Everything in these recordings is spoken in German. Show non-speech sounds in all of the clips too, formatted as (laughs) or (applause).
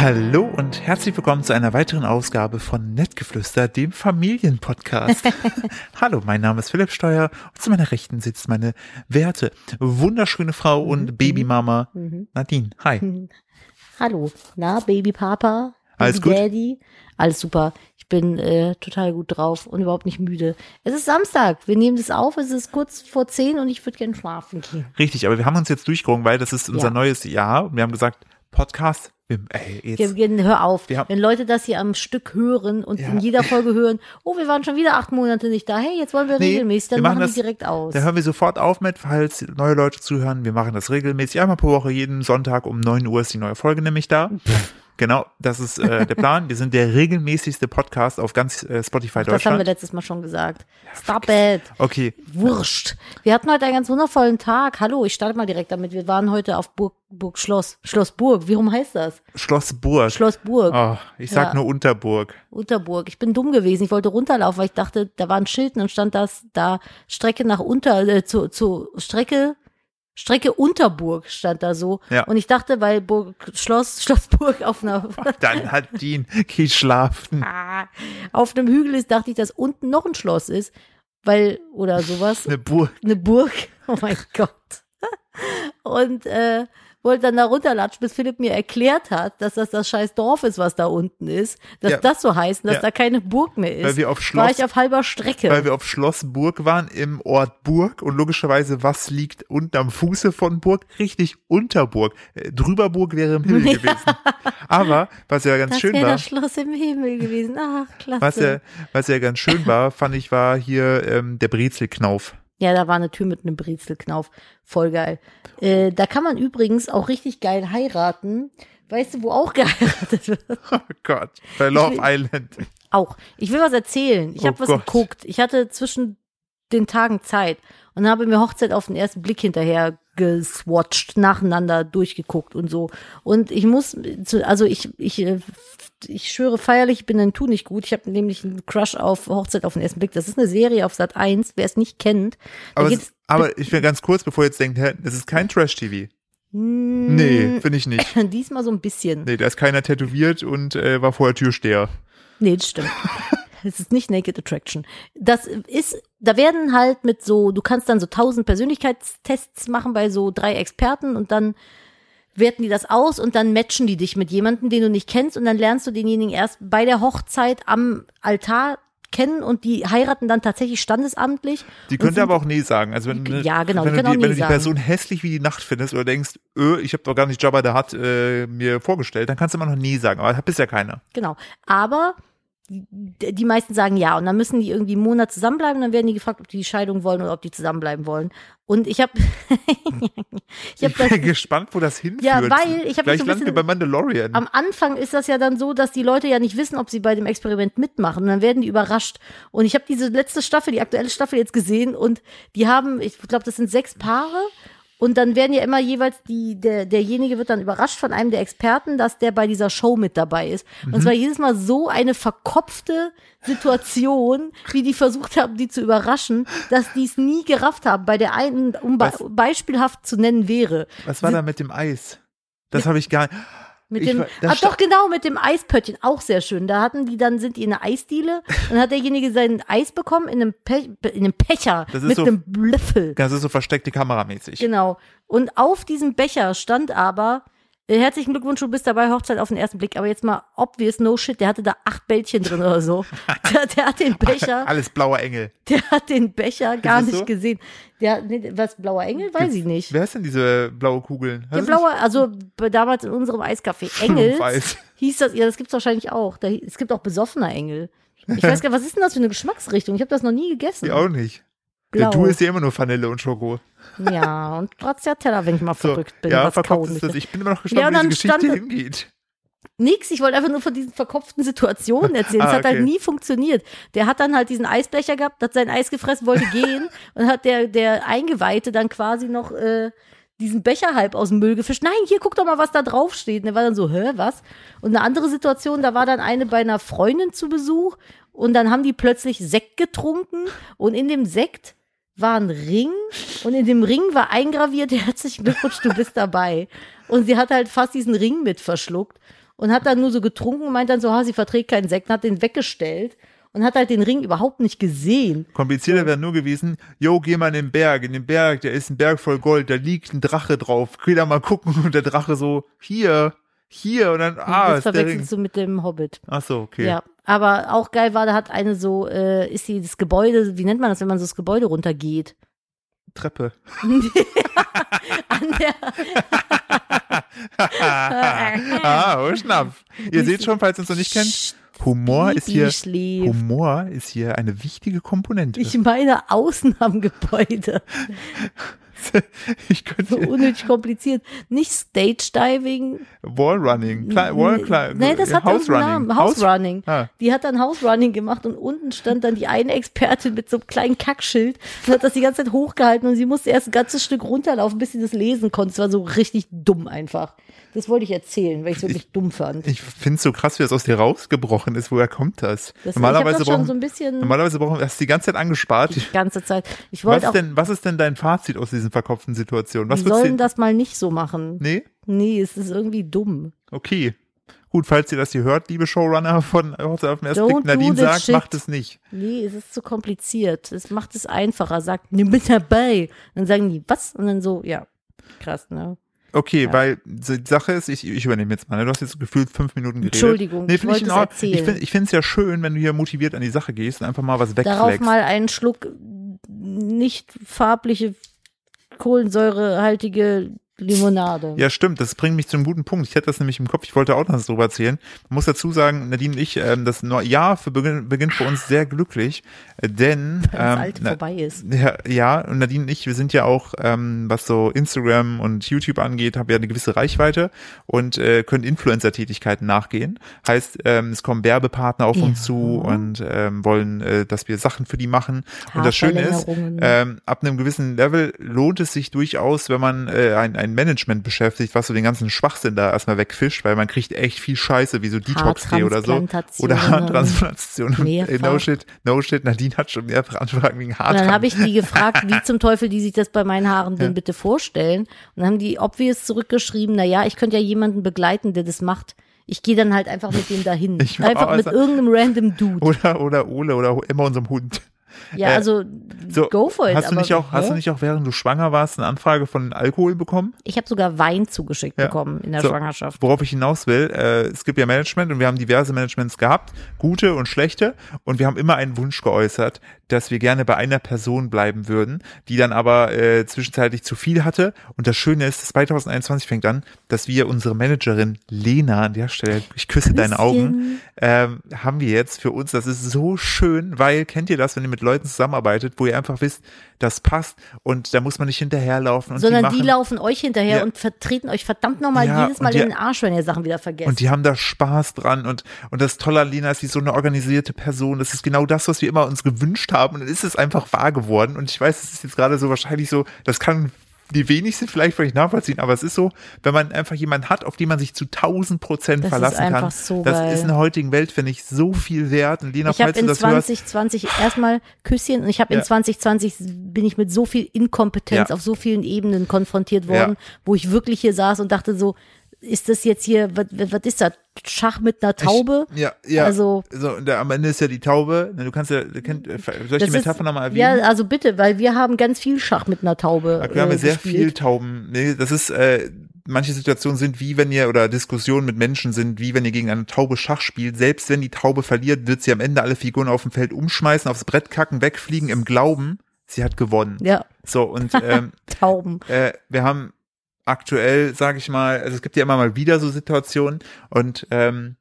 Hallo und herzlich willkommen zu einer weiteren Ausgabe von Nettgeflüster, dem Familienpodcast. (laughs) Hallo, mein Name ist Philipp Steuer und zu meiner Rechten sitzt meine werte, wunderschöne Frau und Babymama Nadine. Hi. (laughs) Hallo, na, Babypapa, Alles gut? Daddy, alles super. Ich bin äh, total gut drauf und überhaupt nicht müde. Es ist Samstag, wir nehmen das auf, es ist kurz vor zehn und ich würde gerne schlafen gehen. Richtig, aber wir haben uns jetzt durchgerungen, weil das ist unser Ja. neues Jahr und wir haben gesagt, Podcast, wir, ey, Wir, jetzt, wir, hör auf, Wir haben- wenn Leute das hier am Stück hören und Ja. in jeder Folge hören, oh, wir waren schon wieder acht Monate nicht da, hey, jetzt wollen wir Nee, regelmäßig, dann wir machen machen, das- die direkt aus. da hören wir sofort auf mit, falls neue Leute zuhören. Wir machen das regelmäßig einmal pro Woche, jeden Sonntag um 9 Uhr ist die neue Folge nämlich da. Genau, das ist äh, der Plan. Wir sind der regelmäßigste Podcast auf ganz äh, Spotify das haben wir Deutschland. letztes Mal schon gesagt. Stop it. Okay, Wurscht. Wir hatten heute einen ganz wundervollen Tag. Hallo, ich starte mal direkt damit. Wir waren heute auf Burg, Burg Schloss. Schloss Burg. Wie rum heißt das? Schloss Burg. Schloss Burg. Oh, ich sag Ja. nur Unterburg. Unterburg. Ich bin dumm gewesen. Ich wollte runterlaufen, weil ich dachte, da war ein Schild und dann stand das da Strecke nach Unter, äh, zu, zu Strecke, Strecke Unterburg stand da so. Ja. Und ich dachte, weil Burg, Schloss, (laughs) Schlossburg auf einer, Dann hat Dean, (laughs) geh schlafen. Ah, auf einem Hügel ist, dachte ich, dass unten noch ein Schloss ist. Weil, oder sowas. Eine Burg. eine Burg. (laughs) Oh mein Gott. Und äh, wollte dann da runterlatschen, bis Philipp mir erklärt hat, dass das das scheiß Dorf ist, was da unten ist. Dass Ja. das so heißt dass Ja. da keine Burg mehr ist. Weil wir auf war Schloss, ich auf halber Strecke. weil wir auf Schloss Burg waren im Ort Burg und logischerweise, was liegt unten am Fuße von Burg? Richtig Unterburg. Äh, Drüberburg wäre im Himmel (laughs) gewesen. Aber, was ja ganz das schön wäre war, das Schloss im Himmel gewesen. Ach, klasse. was ja, was ja ganz schön war, fand ich, war hier ähm, der Brezelknauf. Ja, da war eine Tür mit einem Brezelknauf. Voll geil. Äh, da kann man übrigens auch richtig geil heiraten. Weißt du, wo auch (laughs) geheiratet wird? Oh Gott, bei Love will- Island. Auch. Ich will was erzählen. Ich Oh habe was Gott. geguckt. Ich hatte zwischen den Tagen Zeit und habe mir Hochzeit auf den ersten Blick hinterher geswatcht, nacheinander durchgeguckt und so. Und ich muss, also ich, ich, äh, ich schwöre feierlich, ich bin ein Tu nicht gut. Ich habe nämlich einen Crush auf Hochzeit auf den ersten Blick. Das ist eine Serie auf Sat 1, wer es nicht kennt. Aber, es, aber ich will ganz kurz, bevor ihr jetzt denkt, hä, das ist kein Trash-TV. Nee, finde ich nicht. (laughs) Diesmal so ein bisschen. Nee, da ist keiner tätowiert und äh, war vorher Türsteher. Nee, das stimmt. (laughs) Es ist nicht Naked Attraction. Das ist, da werden halt mit so, du kannst dann so tausend Persönlichkeitstests machen bei so drei Experten und dann werten die das aus und dann matchen die dich mit jemandem, den du nicht kennst und dann lernst du denjenigen erst bei der Hochzeit am Altar kennen und die heiraten dann tatsächlich standesamtlich. Die könnte aber auch nee sagen. Also wenn, Ja, genau, die wenn, du, können auch die, nee wenn du die sagen. Person hässlich wie die Nacht findest oder denkst, öh, ich habe doch gar nicht Jabba der hat äh, mir vorgestellt, dann kannst du immer noch nie sagen. Aber bist ja keiner. Genau. Aber die meisten sagen ja und dann müssen die irgendwie einen Monat zusammenbleiben, dann werden die gefragt, ob die die Scheidung wollen oder ob die zusammenbleiben wollen. Und ich habe (laughs) ich habe Ich das bin gespannt, wo das hinführt. Ja, weil ich hab mich so ein bisschen- bei Mandalorian. am Anfang ist das ja dann so, dass die Leute ja nicht wissen, ob sie bei dem Experiment mitmachen. Und dann werden die überrascht. Und ich habe diese letzte Staffel, die aktuelle Staffel jetzt gesehen und die haben, ich glaube, das sind sechs Paare. Und dann werden ja immer jeweils die, der, derjenige wird dann überrascht von einem der Experten, dass der bei dieser Show mit dabei ist. Und es war jedes Mal so eine verkopfte Situation, wie die versucht haben, die zu überraschen, dass die es nie gerafft haben. Bei der einen, um Was? beispielhaft zu nennen wäre. Was war da mit dem Eis? Das habe ich gar Mit dem, das ah, doch genau, mit dem Eispöttchen, auch sehr schön. Da hatten die dann, sind die in einer Eisdiele und hat derjenige sein Eis bekommen in einem, Pe in einem ist mit so- einem Löffel. Das ist so versteckte Kameramäßig. Genau. Und auf diesem Becher stand aber, herzlichen Glückwunsch, du bist dabei, Hochzeit auf den ersten Blick. Aber jetzt mal obvious, no shit, der hatte da acht Bällchen drin oder so. (laughs) Der, der hat den Becher, Alles blauer Engel. der hat den Becher gar nicht so? gesehen. Der, nee, was, blauer Engel? Weiß ich nicht. Wer ist denn diese blaue Kugeln? Der Hast blaue, also damals in unserem Eiscafé (laughs) Engels Weiß. hieß das, ja, das gibt's wahrscheinlich auch. Da, es gibt auch besoffener Engel. Ich weiß (laughs) gar nicht, was ist denn das für eine Geschmacksrichtung? Ich habe das noch nie gegessen. Die auch nicht. Blau. Der Du ist ja immer nur Vanille und Schoko. Ja, und Stracciatella, wenn ich mal (laughs) So, verrückt bin. ja, was verkauft ist das. Ich bin immer noch gespannt, Ja, wie diese Geschichte stand- hingeht. Nix, ich wollte einfach nur von diesen verkopften Situationen (laughs) erzählen. Es Ah, hat halt okay. nie funktioniert. Der hat dann halt diesen Eisbecher gehabt, hat sein Eis gefressen, wollte (laughs) gehen und hat der, der Eingeweihte dann quasi noch äh, diesen Becher halb aus dem Müll gefischt. Nein, hier guck doch mal, was da drauf steht. Und er war dann so, hä, was? Und eine andere Situation, da war dann eine bei einer Freundin zu Besuch und dann haben die plötzlich Sekt getrunken und in dem Sekt war ein Ring und in dem Ring war eingraviert, (laughs) herzlichen Glückwunsch, du bist dabei. Und sie hat halt fast diesen Ring mit verschluckt. und hat dann nur so getrunken und meint dann so, ha, sie verträgt keinen Sekt, und hat den weggestellt und hat halt den Ring überhaupt nicht gesehen. Komplizierter wäre nur gewesen, yo, geh mal in den Berg, in den Berg, da ist ein Berg voll Gold, da liegt ein Drache drauf, geh da mal gucken und der Drache so, hier, hier und dann, ah, das ist der Ring. verwechselst du mit dem Hobbit. Ach so, okay. Ja, aber auch geil war, da hat eine so, äh, ist sie das Gebäude, wie nennt man das, wenn man so das Gebäude runtergeht? Treppe. (laughs) (laughs) An der, (laughs) ah, oh, Schnapp. Ihr seht schon, falls ihr uns noch nicht kennt, Humor ist hier. Humor ist hier eine wichtige Komponente. Ich meine außen am Gebäude. (laughs) Ich könnte So unnötig kompliziert. Nicht Stage Diving. Wallrunning, Wall Cli Nee, das hat House irgendeinen Namen. House Running. Ah. Die hat dann House Running gemacht und unten stand dann die eine Expertin mit so einem kleinen Kackschild und hat das die ganze Zeit hochgehalten und sie musste erst ein ganzes Stück runterlaufen, bis sie das lesen konnte. Es war so richtig dumm einfach. Das wollte ich erzählen, weil ich es wirklich dumm fand. Ich finde es so krass, wie das aus dir rausgebrochen ist. Woher kommt das? Das- normalerweise ich brauchen, so ein bisschen- normalerweise brauchen wir das die ganze Zeit angespart. Die ganze Zeit. Ich Was auch, denn, was ist denn dein Fazit aus diesen verkopften Situationen? Was die sollen das mal nicht so machen. Nee? Nee, es ist irgendwie dumm. Okay. Gut, falls ihr das hier hört, liebe Showrunner von Hochzeit auf den ersten Blick, Nadine sagt, shit. macht es nicht. Nee, es ist zu kompliziert. Es macht es einfacher. Sagt, nimm mit dabei. Dann sagen die, was? Und dann so, ja, krass, ne? Okay, Ja. weil die Sache ist, ich, ich übernehme jetzt mal, ne? du hast jetzt gefühlt fünf Minuten geredet. Entschuldigung, nee, ich finde ich, es Ordnung. erzählen. ich finde ich finde es ja schön, wenn du hier motiviert an die Sache gehst und einfach mal was Darauf wegfleckst. mal einen Schluck nicht farbliche, kohlensäurehaltige Limonade. Ja, stimmt. Das bringt mich zu einem guten Punkt. Ich hätte das nämlich im Kopf. Ich wollte auch noch was drüber erzählen. Man muss dazu sagen, Nadine und ich, ähm, das Jahr für beginn, beginnt für uns sehr glücklich, äh, denn (laughs) Wenn das ähm, alte na- vorbei ist. Ja, ja, und Nadine und ich, wir sind ja auch, ähm, was so Instagram und YouTube angeht, haben wir eine gewisse Reichweite und äh, können Influencer-Tätigkeiten nachgehen. Heißt, ähm, es kommen Werbepartner auf uns Ja. zu und ähm, wollen, äh, dass wir Sachen für die machen. Und das Schöne ist, ähm, ab einem gewissen Level lohnt es sich durchaus, wenn man äh, ein, ein Management beschäftigt, was so den ganzen Schwachsinn da erstmal wegfischt, weil man kriegt echt viel Scheiße, wie so Detox-Tee oder so. Oder Haartransplantation. (laughs) Ey, no shit, no shit. Nadine hat schon mehrfach Anfragen wegen Haartransplantation. dann habe ich die gefragt, wie zum Teufel die sich das bei meinen Haaren denn bitte vorstellen. Und dann haben die obvious zurückgeschrieben, na ja, ich könnte ja jemanden begleiten, der das macht. Ich gehe dann halt einfach mit dem dahin. (laughs) Ich- einfach mit also- irgendeinem random Dude. Oder, oder Ole oder immer unserem Hund. Ja, äh, also So, go for it. hast du nicht auch, hast du nicht auch, während du schwanger warst, eine Anfrage von Alkohol bekommen? Ich habe sogar Wein zugeschickt Ja. bekommen in der So, Schwangerschaft. Worauf ich hinaus will, äh, es gibt ja Management und wir haben diverse Managements gehabt, gute und schlechte, und wir haben immer einen Wunsch geäußert, dass wir gerne bei einer Person bleiben würden, die dann aber äh, zwischenzeitlich zu viel hatte. Und das Schöne ist, 2021 fängt an, dass wir unsere Managerin Lena an der Stelle, ich küsse deine Augen, ähm, haben wir jetzt für uns. Das ist so schön, weil kennt ihr das, wenn ihr mit Leuten zusammenarbeitet, wo ihr einfach wisst, das passt und da muss man nicht hinterherlaufen und Sondern die, die, machen, laufen euch hinterher Ja. und vertreten euch verdammt nochmal Ja, jedes Mal die- in den Arsch, wenn ihr Sachen wieder vergesst. Und die haben da Spaß dran und, und das Tolle an Lena ist, sie ist so eine organisierte Person. Das ist genau das, was wir immer uns gewünscht haben. Und dann ist es einfach wahr geworden. Und ich weiß, es ist jetzt gerade so wahrscheinlich so, das kann die wenigsten vielleicht vielleicht nachvollziehen, aber es ist so, wenn man einfach jemanden hat, auf den man sich zu tausend Prozent Das ist verlassen kann. einfach so das geil. ist in der heutigen Welt, finde ich, so viel wert. Und Lena, ich habe in das hörst, 2020 erstmal Küsschen und ich habe Ja. in 2020 bin ich mit so viel Inkompetenz Ja. auf so vielen Ebenen konfrontiert worden, wo ich wirklich hier saß und dachte so, ist das jetzt hier, was, was ist das? Schach mit einer Taube? Ich, ja, ja. Also- so, und da, am Ende ist ja die Taube. Du kannst ja, du kennt, äh, soll ich die Metapher nochmal erwähnen? ja, also bitte, weil wir haben ganz viel Schach mit einer Taube. Wir haben äh, ja sehr gespielt. viel Tauben. Nee, das ist, äh, manche Situationen sind wie wenn ihr, oder Diskussionen mit Menschen sind, wie wenn ihr gegen eine Taube Schach spielt. Selbst wenn die Taube verliert, wird sie am Ende alle Figuren auf dem Feld umschmeißen, aufs Brett kacken, wegfliegen, im Glauben, sie hat gewonnen. Ja, So, und ähm, (laughs) Tauben. äh, wir haben aktuell, sage ich mal, also es gibt ja immer mal wieder so Situationen und ähm,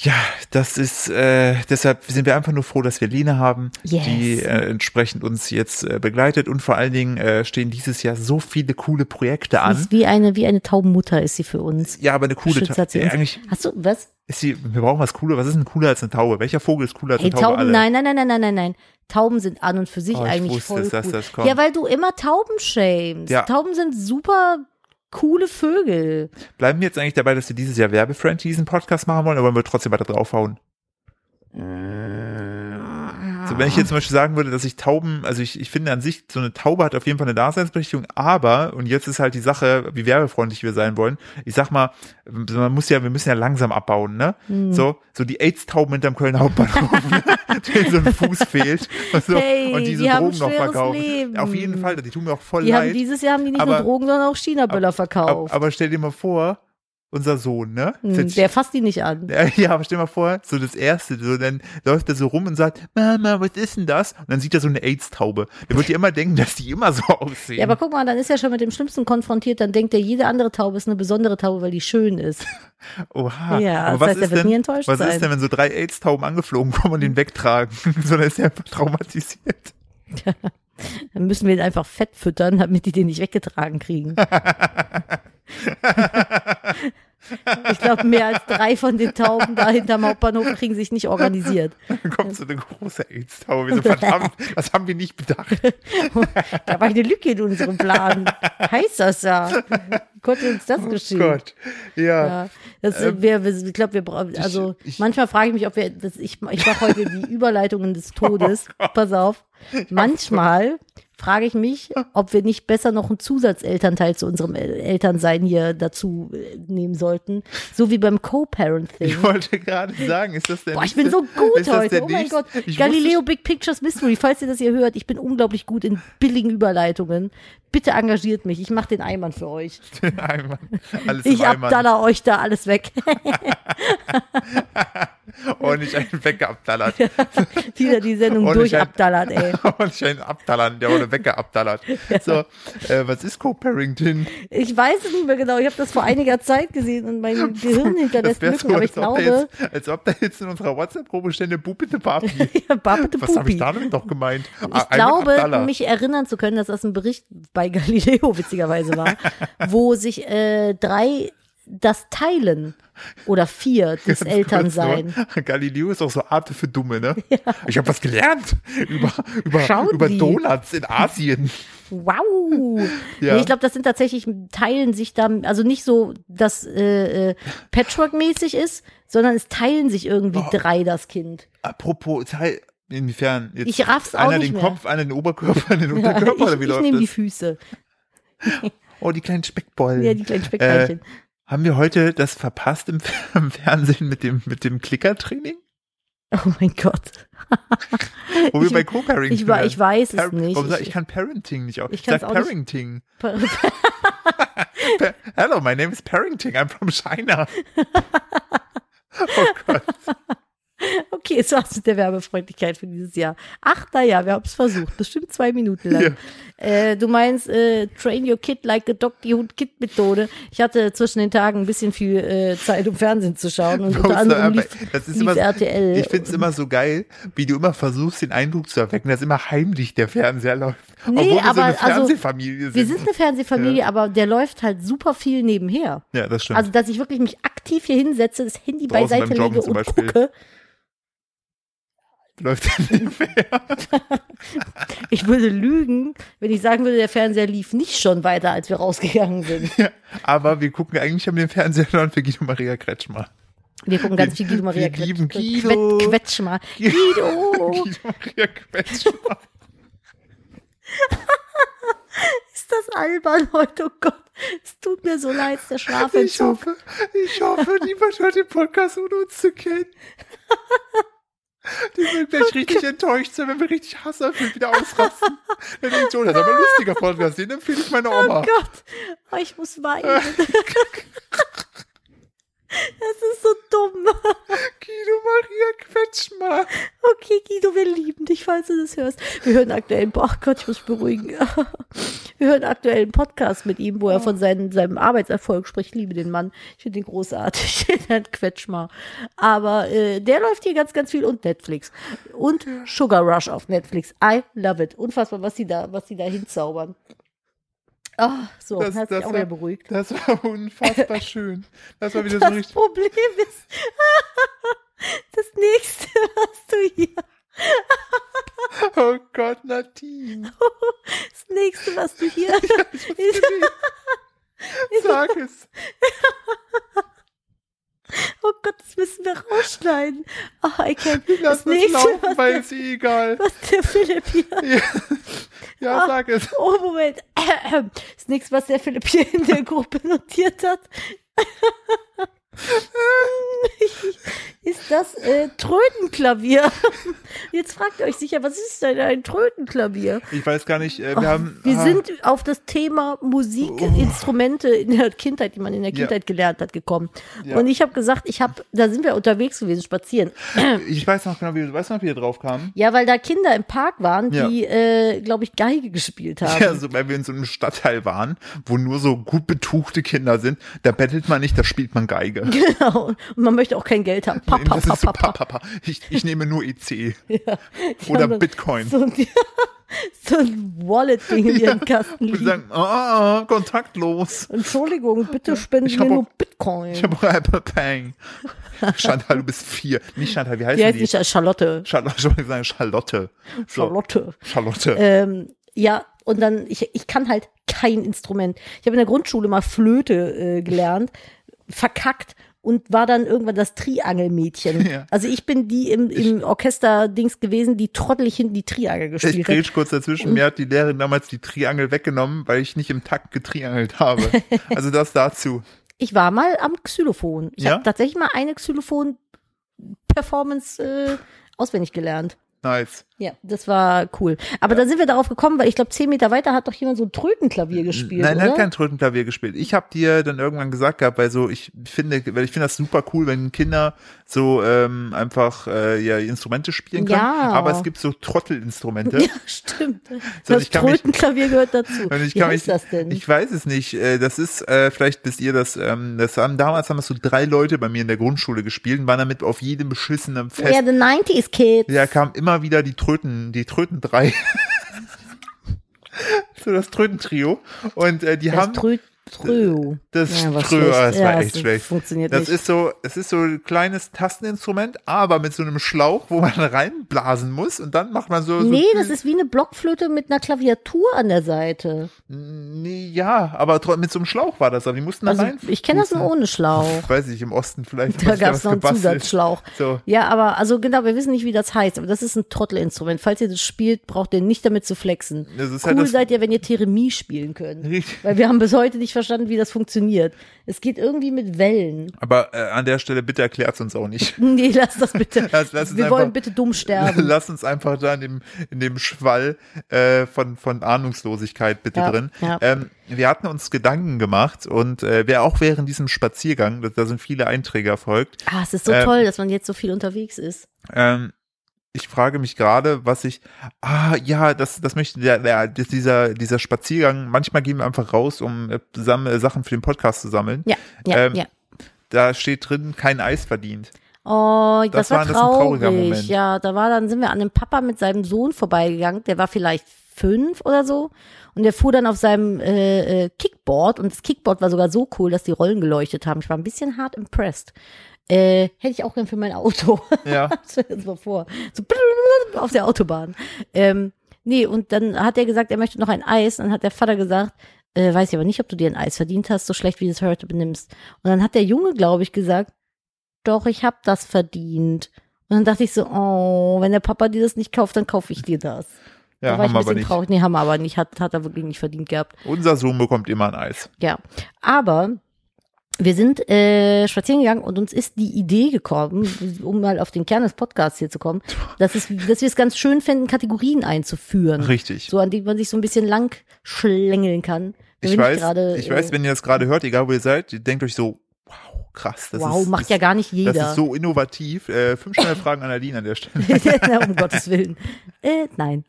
ja, das ist, äh, deshalb sind wir einfach nur froh, dass wir Lena haben, Yes. die äh, entsprechend uns jetzt äh, begleitet und vor allen Dingen äh, stehen dieses Jahr so viele coole Projekte Sie an. ist wie eine, wie eine Taubenmutter ist sie für uns. Ja, aber eine coole Schützt hat sie Taube. Eigentlich Hast du, was? ist sie, wir brauchen was cooler. Was ist denn cooler als eine Taube? Welcher Vogel ist cooler als Ey, eine Taube? Tauben, nein, nein, nein, nein, nein, nein, nein. Tauben sind an und für sich Oh, ich eigentlich wusste voll dass cool. das kommt. Ja, weil du immer Tauben shamest. Ja. Tauben sind super coole Vögel. Bleiben wir jetzt eigentlich dabei, dass wir dieses Jahr Werbefriend diesen Podcast machen wollen, oder wollen wir trotzdem weiter draufhauen? So, wenn ich jetzt zum Beispiel sagen würde, dass ich Tauben, also ich, ich finde an sich, so eine Taube hat auf jeden Fall eine Daseinsberechtigung, aber, und jetzt ist halt die Sache, wie werbefreundlich wir sein wollen, ich sag mal, man muss ja, wir müssen ja langsam abbauen, ne? Hm. So, so die AIDS-Tauben hinterm Kölner Hauptbahnhof, (laughs) ne? denen so ein Fuß fehlt und, so, Hey, und diese die haben Drogen noch verkaufen. Leben. Auf jeden Fall, die tun mir auch voll Die haben leid. dieses Jahr haben die nicht Aber- nur Drogen, sondern auch China-Böller Ab, verkauft. aber stell dir mal vor, unser Sohn, ne? Hm, der fasst die nicht an. ja, (laughs) aber stell mal vor, so das erste, so dann läuft er so rum und sagt, Mama, was ist denn das? Und dann sieht er so eine AIDS-Taube. Der wird ja immer denken, dass die immer so (laughs) aussehen. Ja, aber guck mal, dann ist er schon mit dem Schlimmsten konfrontiert. Dann denkt er, jede andere Taube ist eine besondere Taube, weil die schön ist. (laughs) Oha. Ja, aber das was heißt, er ist wird denn, nie enttäuscht Was sein. ist denn, wenn so drei AIDS-Tauben angeflogen kommen und den wegtragen? so, dann ist er einfach traumatisiert. Dann müssen wir ihn einfach fett füttern, damit die den nicht weggetragen kriegen. (laughs) ich glaube, mehr als drei von den Tauben da hinterm Hauptbahnhof kriegen sich nicht organisiert. (laughs) Dann kommt so eine große AIDS-Taube. Wir so, verdammt, das (laughs) haben wir nicht bedacht. Da war eine Lücke in unserem Plan. Heißt das ja. Wie Konnte uns das Oh geschehen? Gott. Ja. Ja, das, äh, wir, ich glaube, wir brauchen, also ich- manchmal frage ich mich, ob wir, das, ich, ich mache heute die Überleitungen des Todes. Oh Pass auf. Manchmal frage ich mich, ob wir nicht besser noch einen Zusatzelternteil zu unserem El- Elternsein hier dazu äh, nehmen sollten. So wie beim Co-Parenting. Ich wollte gerade sagen, ist das der Boah, ich bin so gut ist heute. Oh mein nächste- Gott. Ich Galileo Big Pictures Mystery, falls ihr das hier hört, ich bin unglaublich gut in billigen Überleitungen. Bitte engagiert mich. Ich mache den Eimann für euch. (laughs) Wusste, Eimann. Alles Ich abdaller euch da alles weg. (laughs) Und nicht einen weggeabdallert. (laughs) Wieder die Sendung ich durchabdallert, ey. Und nicht einen Abdallern, der wurde weggeabdallert. (laughs) So, äh, was ist Co-Parenting? Ich weiß es nicht mehr genau. Ich habe das vor einiger Zeit gesehen und mein Gehirn hinterlässt Lücken. Aber ich glaube, jetzt, als ob da jetzt in unserer WhatsApp-Gruppe stände Bubite Papi. (laughs) ja, Babete Was habe ich damit doch gemeint? Ich glaube, mich erinnern zu können, dass das ein Bericht bei Galileo witzigerweise war, (laughs) wo sich äh, drei das Teilen oder vier (laughs) des Elternsein. (laughs) Galileo ist auch so Arte für Dumme, ne? (laughs) Ich habe was gelernt über, über, Schaut über die. Donuts in Asien. Wow! Ja. Nee, ich glaube, das sind tatsächlich, teilen sich da, also nicht so, dass äh, äh, Patchwork-mäßig ist, sondern es teilen sich irgendwie Oh. drei das Kind. Apropos Teil, inwiefern? Jetzt Ich raff's auch einer den mehr. Kopf, einer den Oberkörper, einer den Ja, Unterkörper, oder wie ich ich läuft nehme die? Füße. Oh, die kleinen Speckbollen. Ja, die kleinen Speckbeinchen. Haben wir heute das verpasst im, (laughs) im Fernsehen mit dem, mit dem Klickertraining? Oh mein Gott. (laughs) Wo wir Ich- bei Co-Parenting Ich, wären. ich weiß es Par- nicht. Ich Ich, kann Parenting nicht auch. ich Ich, sag auch. Parenting. (laughs) Pa Hello, my name is Parenting. I'm from China. oh Gott. Okay, es war's mit der Werbefreundlichkeit für dieses Jahr. Ach, naja, wir haben es versucht. Bestimmt zwei Minuten lang. Ja. Äh, du meinst äh, Train Your Kid like a Dog, die Hund-Kid-Methode. Ich hatte zwischen den Tagen ein bisschen viel äh, Zeit, um Fernsehen zu schauen. Und unter anderem lief, das ist lief immer, RTL. Ich finde es immer so geil, wie du immer versuchst, den Eindruck zu erwecken, dass immer heimlich der Fernseher läuft. Nee, Obwohl wir so aber eine also, Fernsehfamilie sind. wir sind eine Fernsehfamilie, aber der läuft halt super viel nebenher. ja, das stimmt. Also, dass ich wirklich mich aktiv hier hinsetze, das Handy Draußen beiseite lege und Beispiel. gucke. Läuft der nebenher. (laughs) Ich würde lügen, wenn ich sagen würde, der Fernseher lief nicht schon weiter, als wir rausgegangen sind. (laughs) ja, aber wir gucken eigentlich haben den Fernseher schon für Guido Maria Kretschmer. Wir gucken ganz viel Guido Maria wir lieben Guido. Quetsch- Quetschmer. Guido! Guido (laughs) Maria Kretschmer. Ist das albern heute? Oh Gott, es tut mir so leid, der Ich Schlafentzug. hoffe, ich hoffe, niemand hört den Podcast, ohne uns zu kennen. Die sind gleich richtig enttäuscht sein, wenn wir richtig hasserfüllt wieder ausrasten. (laughs) Dann denkt so, das ist aber ein lustiger Podcast, den empfehle ich meiner Oh Oma. Gott, oh, ich muss weinen. (laughs) Das ist so dumm. Guido Maria Quetschmer. Okay, Guido, wir lieben dich, falls du das hörst. Wir hören aktuell, boah Gott, ich muss mich beruhigen. Wir hören aktuell einen Podcast mit ihm, wo er von seinem, seinem Arbeitserfolg spricht. Ich liebe den Mann. Ich finde ihn großartig, (laughs) den Herrn Quetschmer. Aber äh, der läuft hier ganz, ganz viel und Netflix. Und Sugar Rush auf Netflix. I love it. Unfassbar, was sie da, was sie da hinzaubern. Ah, so, Das- hat das auch war- wieder beruhigt. Das war (laughs) unfassbar schön. Das war wieder so Das richtig. Problem ist, (laughs) das nächste, was du hier (laughs) Oh Gott, Nadine. Das nächste, was du hier. Sag es. Oh Gott, das müssen wir rausschneiden. Oh, I can't. Lass Das nächste, laufen, was weil der, es eh egal. was der Philipp hier (laughs) Ja, ja Ah. sag es. Oh, Moment. (clears throat) Das nächste, was der Philipp hier in der Gruppe (laughs) notiert hat, (laughs) ist das äh, Trötenklavier. (laughs) Jetzt fragt ihr euch sicher, was ist denn ein Trötenklavier? Ich weiß gar nicht, äh, wir haben. Wir ah, sind auf das Thema Musikinstrumente in der Kindheit, die man in der Ja. Kindheit gelernt hat, gekommen. Ja. Und ich habe gesagt, ich habe, da sind wir unterwegs gewesen, spazieren. (clears throat) Ich weiß noch genau, wie weißt noch, wie wir drauf kamen. Ja, weil da Kinder im Park waren, Ja. die, äh, glaube ich, Geige gespielt haben. Ja, so, weil wir in so einem Stadtteil waren, wo nur so gut betuchte Kinder sind. Da bettelt man nicht, da spielt man Geige. (laughs) Genau. Und man möchte auch kein Geld haben. Papa, so, papa, pa, pa, pa. Ich, ich nehme nur EC (laughs) Die oder Bitcoin. So ein, (laughs) so ein Wallet-Ding in ihren Kasten Und liegen. sagen, ah, kontaktlos. Entschuldigung, bitte spenden mir auch- nur Bitcoin. Ich habe Apple Pay. Chantal, du bist vier. Nicht Chantal, wie heißt die heißt die? nicht Charlotte. Charlotte, ich wollte sagen Charlotte. So, Charlotte. Charlotte. Ähm, ja, und dann, ich, ich kann halt kein Instrument. Ich habe in der Grundschule mal Flöte äh, gelernt, verkackt und war dann irgendwann das Triangelmädchen. (laughs) Ja. Also ich bin die im, im Orchester-Dings gewesen, die trottelig hinten die Triangel Ich gespielt hat. grätsch kurz dazwischen. Mir hat die Lehrerin damals die Triangel weggenommen, weil ich nicht im Takt getriangelt habe. (laughs) Also das dazu. Ich war mal am Xylophon. Ich Ja? habe tatsächlich mal eine Xylophon-Performance äh, auswendig gelernt. Nice. Ja, das war cool. Aber da sind wir darauf gekommen, weil ich glaube, zehn Meter weiter hat doch jemand so ein Trötenklavier gespielt, Nein, er hat kein Trötenklavier gespielt. Ich habe dir dann irgendwann gesagt gehabt, weil so ich finde, weil ich finde das super cool, wenn Kinder so ähm, einfach äh, ja Instrumente spielen können. Ja. Aber es gibt so Trottelinstrumente. (laughs) Ja, stimmt. So, das kann mich- Trötenklavier gehört dazu. (laughs) Und ich Wie kann mich, das denn? Ich weiß es nicht. Äh, Das ist äh, vielleicht bis ihr das. Ähm, das haben damals haben das so drei Leute bei mir in der Grundschule gespielt und waren damit auf jedem beschissenen Fest. ja, the 90s Kids. Da kamen immer wieder die Tröten, die Tröten drei. (laughs) so das Trötentrio und äh, die das haben Trö Trö. das Ja, Trö, das war Ja, echt es schlecht. funktioniert Das nicht. ist so, es ist so ein kleines Tasteninstrument, aber mit so einem Schlauch, wo man (laughs) reinblasen muss und dann macht man so. so Nee, das ist wie eine Blockflöte mit einer Klaviatur an der Seite. Nee, ja, aber mit so einem Schlauch war das, aber die mussten da Also rein. ich kenne das nur ohne Schlauch. Weiß ich, im Osten vielleicht. Da gab es noch einen. Zusatzschlauch. So. Ja, aber also genau, wir wissen nicht, wie das heißt, aber das ist ein Trottelinstrument. Falls ihr das spielt, braucht ihr nicht damit zu flexen. Das cool halt das- seid ihr, wenn ihr Theremin spielen könnt. Richtig. Weil wir haben bis heute nicht verstanden, wie das funktioniert. Es geht irgendwie mit Wellen. Aber äh, an der Stelle bitte erklärt's uns auch nicht. (laughs) Nee, lass das bitte. (laughs) Lass- lass wir einfach- wollen bitte dumm sterben. (laughs) Lass uns einfach da in dem, in dem Schwall äh, von, von Ahnungslosigkeit bitte Ja, drin. ja. Ähm, wir hatten uns Gedanken gemacht und äh, wer auch während diesem Spaziergang, da, da sind viele Einträge erfolgt, Ah, es ist so Ähm, toll, dass man jetzt so viel unterwegs ist. ähm, ich frage mich gerade, was ich, ah, ja, das, das möchte der, der, dieser, dieser Spaziergang, manchmal gehen wir einfach raus, um äh, sammel, Sachen für den Podcast zu sammeln. Ja, ja, Ähm, ja. Da steht drin, kein Eis verdient. Oh, das, das war war- das ist ein trauriger traurig. Moment. Ja, da war dann sind wir an einem Papa mit seinem Sohn vorbeigegangen. Der war vielleicht fünf oder so und der fuhr dann auf seinem äh, äh, Kickboard und das Kickboard war sogar so cool, dass die Rollen geleuchtet haben. Ich war ein bisschen hart impressed. Äh, hätte ich auch gern für mein Auto. Ja. (laughs) Stell mal vor. So (laughs) auf der Autobahn. Ähm, nee, und dann hat er gesagt, er möchte noch ein Eis. Und dann hat der Vater gesagt, äh, weiß ich aber nicht, ob du dir ein Eis verdient hast, so schlecht wie du es heute benimmst. Und dann hat der Junge, glaube ich, gesagt, doch, ich hab das verdient. Und dann dachte ich so, oh, wenn der Papa dir das nicht kauft, dann kaufe ich dir das. Ja, da war ich haben ein wir aber nicht. traurig. Nee, haben wir aber nicht. Hat, hat er wirklich nicht verdient gehabt. Unser Sohn bekommt immer ein Eis. Ja. Aber wir sind äh, spazieren gegangen und uns ist die Idee gekommen, um mal auf den Kern des Podcasts hier zu kommen, dass, es, dass wir es ganz schön fänden, Kategorien einzuführen. Richtig. So, an die man sich so ein bisschen lang schlängeln kann. Ich weiß, gerade, ich weiß, äh, wenn ihr das gerade hört, egal wo ihr seid, ihr denkt euch so, wow, krass. Das Wow, ist, macht das, ja gar nicht jeder. Das ist so innovativ. Äh, fünf schnelle Fragen an Nadine an der Stelle. (laughs) Um Gottes Willen. Äh, nein.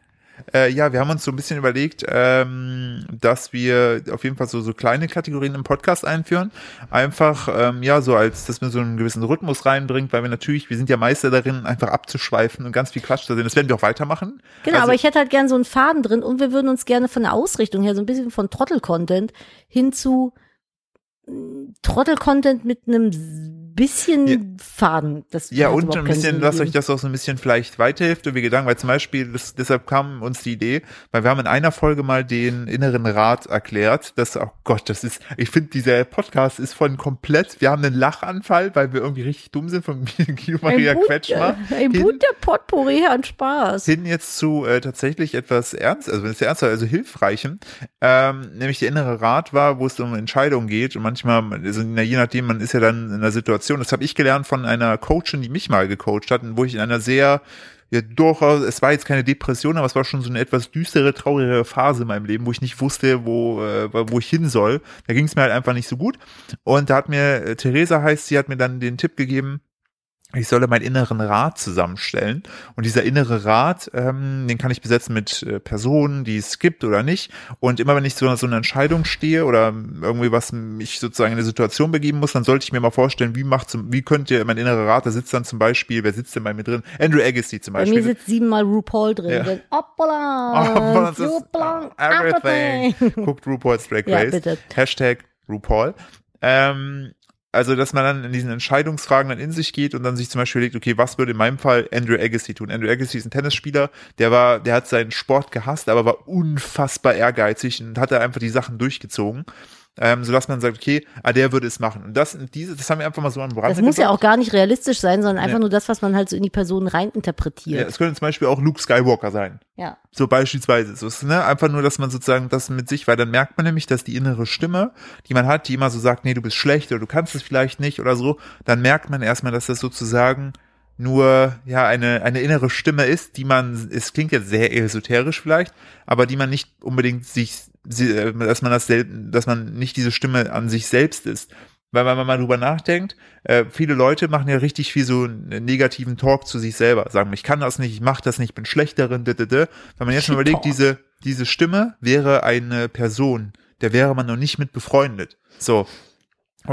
Äh, ja, wir haben uns so ein bisschen überlegt, ähm, dass wir auf jeden Fall so, so kleine Kategorien im Podcast einführen. Einfach, ähm, ja, so als, dass man so einen gewissen Rhythmus reinbringt, weil wir natürlich, wir sind ja Meister darin, einfach abzuschweifen und ganz viel Quatsch zu sehen. Das werden wir auch weitermachen. Genau, Also- aber ich hätte halt gern so einen Faden drin und wir würden uns gerne von der Ausrichtung her so ein bisschen von Trottel-Content hin zu mm, Trottel-Content mit einem bisschen Ja. Faden. Das Ja, und ein bisschen, dass euch das auch so ein bisschen vielleicht weiterhilft und wir Gedanken, weil zum Beispiel, das, deshalb kam uns die Idee, weil wir haben in einer Folge mal den inneren Rat erklärt, dass, oh Gott, das ist, ich finde, dieser Podcast ist von komplett, wir haben einen Lachanfall, weil wir irgendwie richtig dumm sind von (laughs) Guido Maria ein Quetschmer. (laughs) ein hin- Potpourri an Spaß. hin jetzt zu äh, tatsächlich etwas ernst, also wenn es ernst also hilfreichem, ähm, nämlich der innere Rat war, wo es um Entscheidungen geht und manchmal, also je nachdem, man ist ja dann in einer Situation, das habe ich gelernt von einer Coachin, die mich mal gecoacht hat, wo ich in einer sehr ja, durchaus, es war jetzt keine Depression, aber es war schon so eine etwas düstere, traurige Phase in meinem Leben, wo ich nicht wusste, wo, äh, wo ich hin soll. Da ging es mir halt einfach nicht so gut. Und da hat mir, äh, Theresa heißt, sie hat mir dann den Tipp gegeben, ich solle meinen inneren Rat zusammenstellen. Und dieser innere Rat, ähm, den kann ich besetzen mit äh, Personen, die es gibt oder nicht. Und immer wenn ich so, so eine Entscheidung stehe oder irgendwie was mich sozusagen in eine Situation begeben muss, dann sollte ich mir mal vorstellen, wie macht zum, wie könnte mein innerer Rat, da sitzt dann zum Beispiel, wer sitzt denn bei mir drin? Andrew Agassi zum Bei mir Beispiel. sitzt siebenmal RuPaul drin. Ja. Denn, Oh, (laughs) Hoppala, das ist RuPaul, (laughs) everything. everything. Guckt RuPaul's Drag Ja, Race. bitte. Hashtag RuPaul. Ähm, also, dass man dann in diesen Entscheidungsfragen dann in sich geht und dann sich zum Beispiel überlegt, okay, was würde in meinem Fall Andrew Agassi tun? Andrew Agassi ist ein Tennisspieler, der war, der hat seinen Sport gehasst, aber war unfassbar ehrgeizig und hat da einfach die Sachen durchgezogen. Ähm, sodass man sagt, okay, ah, der würde es machen. Und das, diese, das haben wir einfach mal so an den Rand Das muss ja auch gar nicht realistisch sein, sondern einfach Nee. nur das, was man halt so in die Person Ja, reininterpretiert. es könnte zum Beispiel auch Luke Skywalker sein. Ja. So beispielsweise. So ist, ne? Einfach nur, dass man sozusagen das mit sich, weil dann merkt man nämlich, dass die innere Stimme, die man hat, die immer so sagt, nee, du bist schlecht oder du kannst es vielleicht nicht oder so, dann merkt man erstmal, dass das sozusagen nur ja eine eine innere Stimme ist, die man es klingt jetzt sehr esoterisch vielleicht, aber die man nicht unbedingt sich dass man das dass man nicht diese Stimme an sich selbst ist. Weil wenn man mal drüber nachdenkt, äh, viele Leute machen ja richtig viel so einen negativen Talk zu sich selber, sagen, ich kann das nicht, ich mache das nicht, ich bin schlechterin, d -d -d. Wenn man jetzt mal überlegt, diese diese Stimme wäre eine Person, der wäre man noch nicht mit befreundet. So,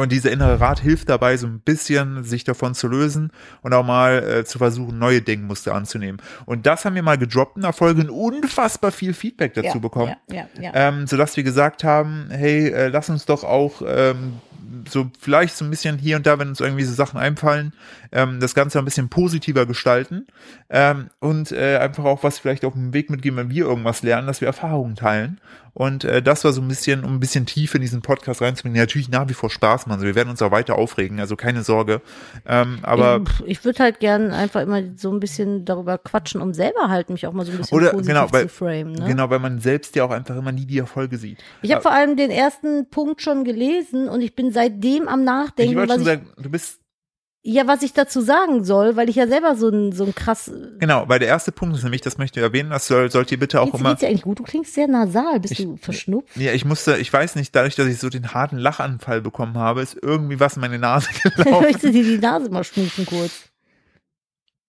und dieser innere Rat hilft dabei, so ein bisschen sich davon zu lösen und auch mal äh, zu versuchen, neue Denkmuster anzunehmen. Und das haben wir mal gedroppt in der Folge und unfassbar viel Feedback dazu ja, bekommen. Ja, ja, ja. Ähm, sodass wir gesagt haben, hey, äh, lass uns doch auch ähm, so vielleicht so ein bisschen hier und da, wenn uns irgendwie so Sachen einfallen, ähm, das Ganze ein bisschen positiver gestalten ähm, und äh, einfach auch was vielleicht auf dem Weg mitgeben, wenn wir irgendwas lernen, dass wir Erfahrungen teilen. Und äh, das war so ein bisschen, um ein bisschen tief in diesen Podcast reinzubringen, natürlich nach wie vor Spaß machen. Also wir werden uns auch weiter aufregen, also keine Sorge. Ähm, aber ich, ich würde halt gern einfach immer so ein bisschen darüber quatschen, um selber halt mich auch mal so ein bisschen Oder, positiv genau, weil- zu framen. Ne? genau, weil man selbst ja auch einfach immer nie die Erfolge sieht. Ich habe vor allem den ersten Punkt schon gelesen und ich bin seitdem am Ich Nachdenken, wollte was schon ich, sagen, du bist ja, was ich dazu sagen soll, weil ich ja selber so ein, so ein krass. Genau, weil der erste Punkt ist nämlich, das möchte ich erwähnen, das soll, sollt ihr bitte auch Geht's, immer. geht's dir eigentlich gut? Du klingst sehr nasal. Bist Ich- du verschnupft? Ja, ich musste, ich weiß nicht, dadurch, dass ich so den harten Lachanfall bekommen habe, ist irgendwie was in meine Nase (laughs) gelaufen. Möchtest du dir die Nase mal schmusen kurz?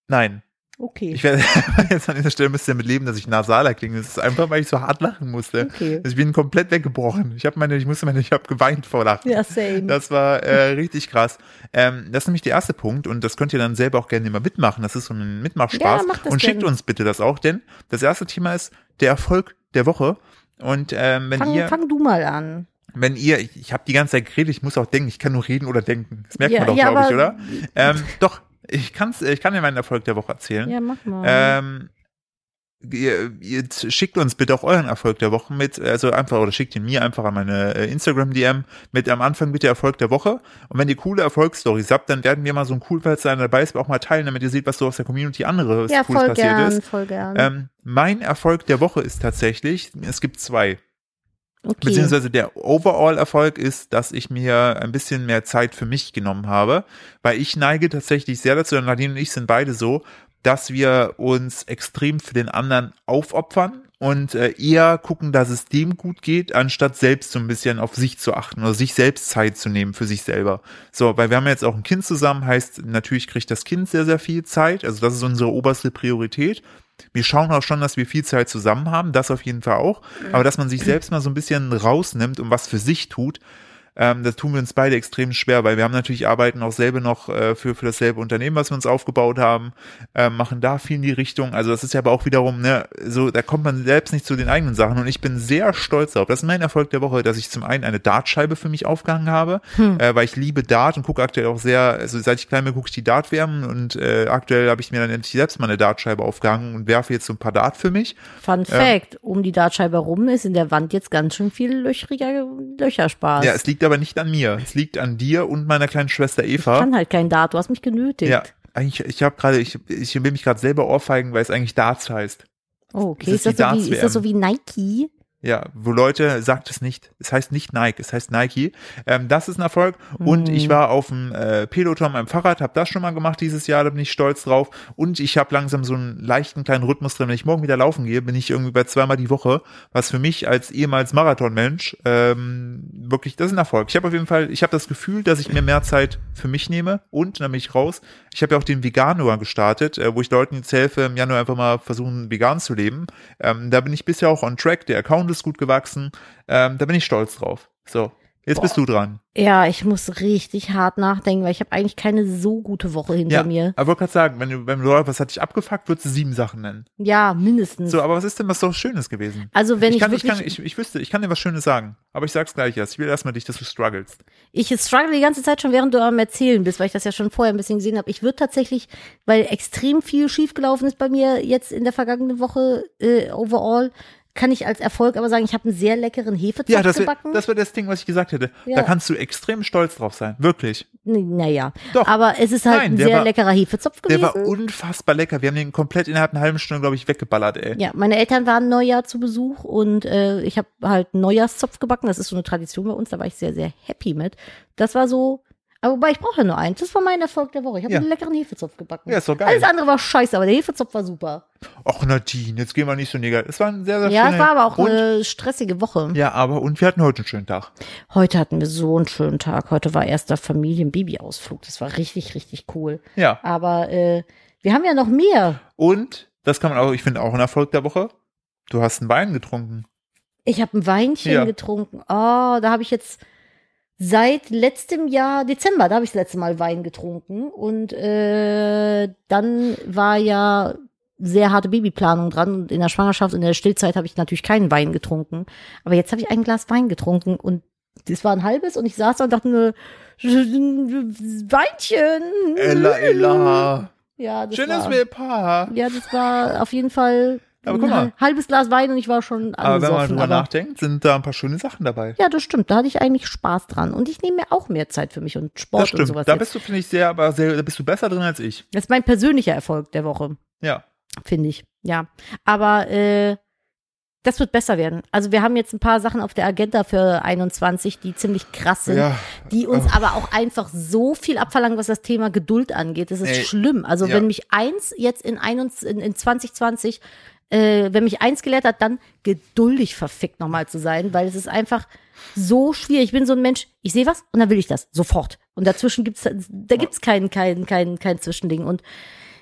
Nein. Okay. Ich werde (laughs) jetzt an dieser Stelle müsst ihr damit leben, dass ich nasaler klinge. Das ist einfach, weil ich so hart lachen musste. Okay. Also ich bin komplett weggebrochen. Ich habe meine, ich musste meine, ich habe geweint vor Lachen. ja, same. Das war äh, richtig krass. Ähm, das ist nämlich der erste Punkt und das könnt ihr dann selber auch gerne immer mitmachen. Das ist so ein Mitmachspaß. Ja, macht das und schickt gerne. uns bitte das auch, denn das erste Thema ist der Erfolg der Woche. Und ähm, wenn fang, ihr, fang du mal an. wenn ihr, ich, ich habe die ganze Zeit geredet, ich muss auch denken, ich kann nur reden oder denken. Das merkt Ja, man doch, ja, glaube ich, oder? (laughs) Ähm, doch, ich kann's, ich kann dir meinen Erfolg der Woche erzählen. Ja, mach mal. Ähm, ihr, ihr schickt uns bitte auch euren Erfolg der Woche mit, also einfach, oder schickt ihn mir einfach an meine äh, Instagram-DM mit am Anfang bitte Erfolg der Woche. Und wenn ihr coole Erfolgsstories habt, dann werden wir mal so ein cool, einer dabei ist, auch mal teilen, damit ihr seht, was so aus der Community anderes ja, voll passiert gern, ist. voll gern. Ähm, mein Erfolg der Woche ist tatsächlich, es gibt zwei. Okay. Beziehungsweise der Overall-Erfolg ist, dass ich mir ein bisschen mehr Zeit für mich genommen habe, weil ich neige tatsächlich sehr dazu, Nadine und ich sind beide so, dass wir uns extrem für den anderen aufopfern und äh, eher gucken, dass es dem gut geht, anstatt selbst so ein bisschen auf sich zu achten oder sich selbst Zeit zu nehmen für sich selber. So, weil wir haben jetzt auch ein Kind zusammen, heißt natürlich kriegt das Kind sehr, sehr viel Zeit. Also das ist unsere oberste Priorität. Wir schauen auch schon, dass wir viel Zeit zusammen haben, das auf jeden Fall auch. Aber dass man sich selbst mal so ein bisschen rausnimmt und was für sich tut, Ähm, das tun wir uns beide extrem schwer, weil wir haben natürlich arbeiten auch selber noch äh, für, für dasselbe Unternehmen, was wir uns aufgebaut haben, äh, machen da viel in die Richtung. Also das ist ja aber auch wiederum, ne, so, da kommt man selbst nicht zu den eigenen Sachen. Und ich bin sehr stolz darauf. Das ist mein Erfolg der Woche, dass ich zum einen eine Dartscheibe für mich aufgehangen habe, Hm. äh, weil ich liebe Dart und gucke aktuell auch sehr, also seit ich klein bin, gucke ich die Dart-WM und äh, aktuell habe ich mir dann endlich selbst mal eine Dartscheibe aufgehangen und werfe jetzt so ein paar Dart für mich. Fun Fact, um die Dartscheibe rum ist in der Wand jetzt ganz schön viel löchriger Löcherspaß. Ja, es liegt aber nicht an mir. Es liegt an dir und meiner kleinen Schwester ich Eva. kann halt kein Dart, du hast mich genötigt. Ja, eigentlich, ich habe gerade, ich, ich will mich gerade selber ohrfeigen, weil es eigentlich Darts heißt. Oh, okay. Das Ist ist das, so wie, ist das so wie Nike? Ja, wo Leute sagt es nicht. Es heißt nicht Nike, es heißt Nike. Ähm, das ist ein Erfolg. Und Mhm. ich war auf dem äh, Peloton am Fahrrad, habe das schon mal gemacht dieses Jahr, da bin ich stolz drauf. Und ich habe langsam so einen leichten kleinen Rhythmus drin. Wenn ich morgen wieder laufen gehe, bin ich irgendwie bei zweimal die Woche, was für mich als ehemals Marathonmensch ähm, wirklich, das ist ein Erfolg. Ich habe auf jeden Fall, ich habe das Gefühl, dass ich mir mehr Zeit für mich nehme und dann bin ich raus. Ich habe ja auch den Veganuar gestartet, äh, wo ich Leuten jetzt helfe, im Januar einfach mal versuchen, vegan zu leben. Ähm, da bin ich bisher auch on track. Der Account ist gut gewachsen. Ähm, da bin ich stolz drauf. So, jetzt bist du dran. Ja, ich muss richtig hart nachdenken, weil ich habe eigentlich keine so gute Woche hinter Ja, mir. aber wollte gerade sagen, wenn du, du was hat dich abgefuckt, würdest du sieben Sachen nennen. Ja, mindestens. So, aber was ist denn was so Schönes gewesen? also wenn ich, ich, kann, ich, kann, ich, ich wüsste, ich kann dir was Schönes sagen, aber ich sag's gleich erst. Ich will erstmal dich, dass du strugglest. ich struggle die ganze Zeit schon, während du am Erzählen bist, weil ich das ja schon vorher ein bisschen gesehen habe. Ich würde tatsächlich, weil extrem viel schiefgelaufen ist bei mir jetzt in der vergangenen Woche äh, overall, kann ich als Erfolg aber sagen, ich habe einen sehr leckeren Hefezopf Ja, das wäre gebacken. das, wär das Ding, was ich gesagt hätte. Ja. Da kannst du extrem stolz drauf sein. Wirklich. Naja, Doch. aber es ist halt Nein, ein der sehr war- leckerer Hefezopf Der gewesen. war unfassbar lecker. Wir haben den komplett innerhalb einer halben Stunde, glaube ich, weggeballert, ey. Ja, meine Eltern waren Neujahr zu Besuch und äh, ich habe halt einen Neujahrszopf gebacken. Das ist so eine Tradition bei uns, da war ich sehr, sehr happy mit. Das war so, aber wobei ich brauche ja nur eins. Das war mein Erfolg der Woche. Ich habe Ja. einen leckeren Hefezopf gebacken. Ja, ist doch geil. Alles andere war scheiße, aber der Hefezopf war super. Och, Nadine, jetzt gehen wir nicht so negativ. Es war ein sehr, sehr Ja, es war aber auch und, eine stressige Woche. Ja, aber und wir hatten heute einen schönen Tag. Heute hatten wir so einen schönen Tag. Heute war erster Familien-Baby-Ausflug. Das war richtig, richtig cool. Ja. Aber äh, wir haben ja noch mehr. Und, das kann man auch, ich finde auch ein Erfolg der Woche. Du hast einen Wein getrunken. Ich habe ein Weinchen Ja. getrunken. Oh, da habe ich jetzt seit letztem Jahr, Dezember, da habe ich das letzte Mal Wein getrunken. Und äh, dann war ja sehr harte Babyplanung dran. Und in der Schwangerschaft und in der Stillzeit habe ich natürlich keinen Wein getrunken. Aber jetzt habe ich ein Glas Wein getrunken und das war ein halbes und ich saß da und dachte nur, Weinchen. Ella, Ella. Ja, das Schönes war, ja, das war auf jeden Fall Aber guck mal. hal- halbes Glas Wein und ich war schon Aber wenn man angesoffen. drüber nachdenkt, sind da ein paar schöne Sachen dabei. ja, das stimmt. Da hatte ich eigentlich Spaß dran. Und ich nehme mir auch mehr Zeit für mich und Sport das und stimmt. sowas. Da bist du, finde ich, sehr, aber sehr, da bist du besser drin als ich. Das ist mein persönlicher Erfolg der Woche, Ja. finde ich. Ja. Aber äh, das wird besser werden. Also wir haben jetzt ein paar Sachen auf der Agenda für 21, die ziemlich krass sind. Ja. die uns aber auch einfach so viel abverlangen, was das Thema Geduld angeht. Das ist Ey, schlimm. Also ja. wenn mich eins jetzt in, 21, in, in 2020, äh, wenn mich eins gelehrt hat, dann geduldig verfickt nochmal zu sein, weil es ist einfach so schwierig. Ich bin so ein Mensch, ich sehe was und dann will ich das sofort. Und dazwischen gibt's, da gibt's kein, kein, kein, kein Zwischending. Und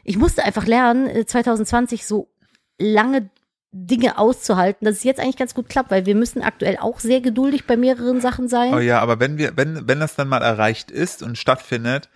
ich musste einfach lernen, äh, 2020 so lange Dinge auszuhalten, dass es jetzt eigentlich ganz gut klappt, weil wir müssen aktuell auch sehr geduldig bei mehreren Sachen sein. Oh ja, aber wenn wir, wenn, wenn das dann mal erreicht ist und stattfindet,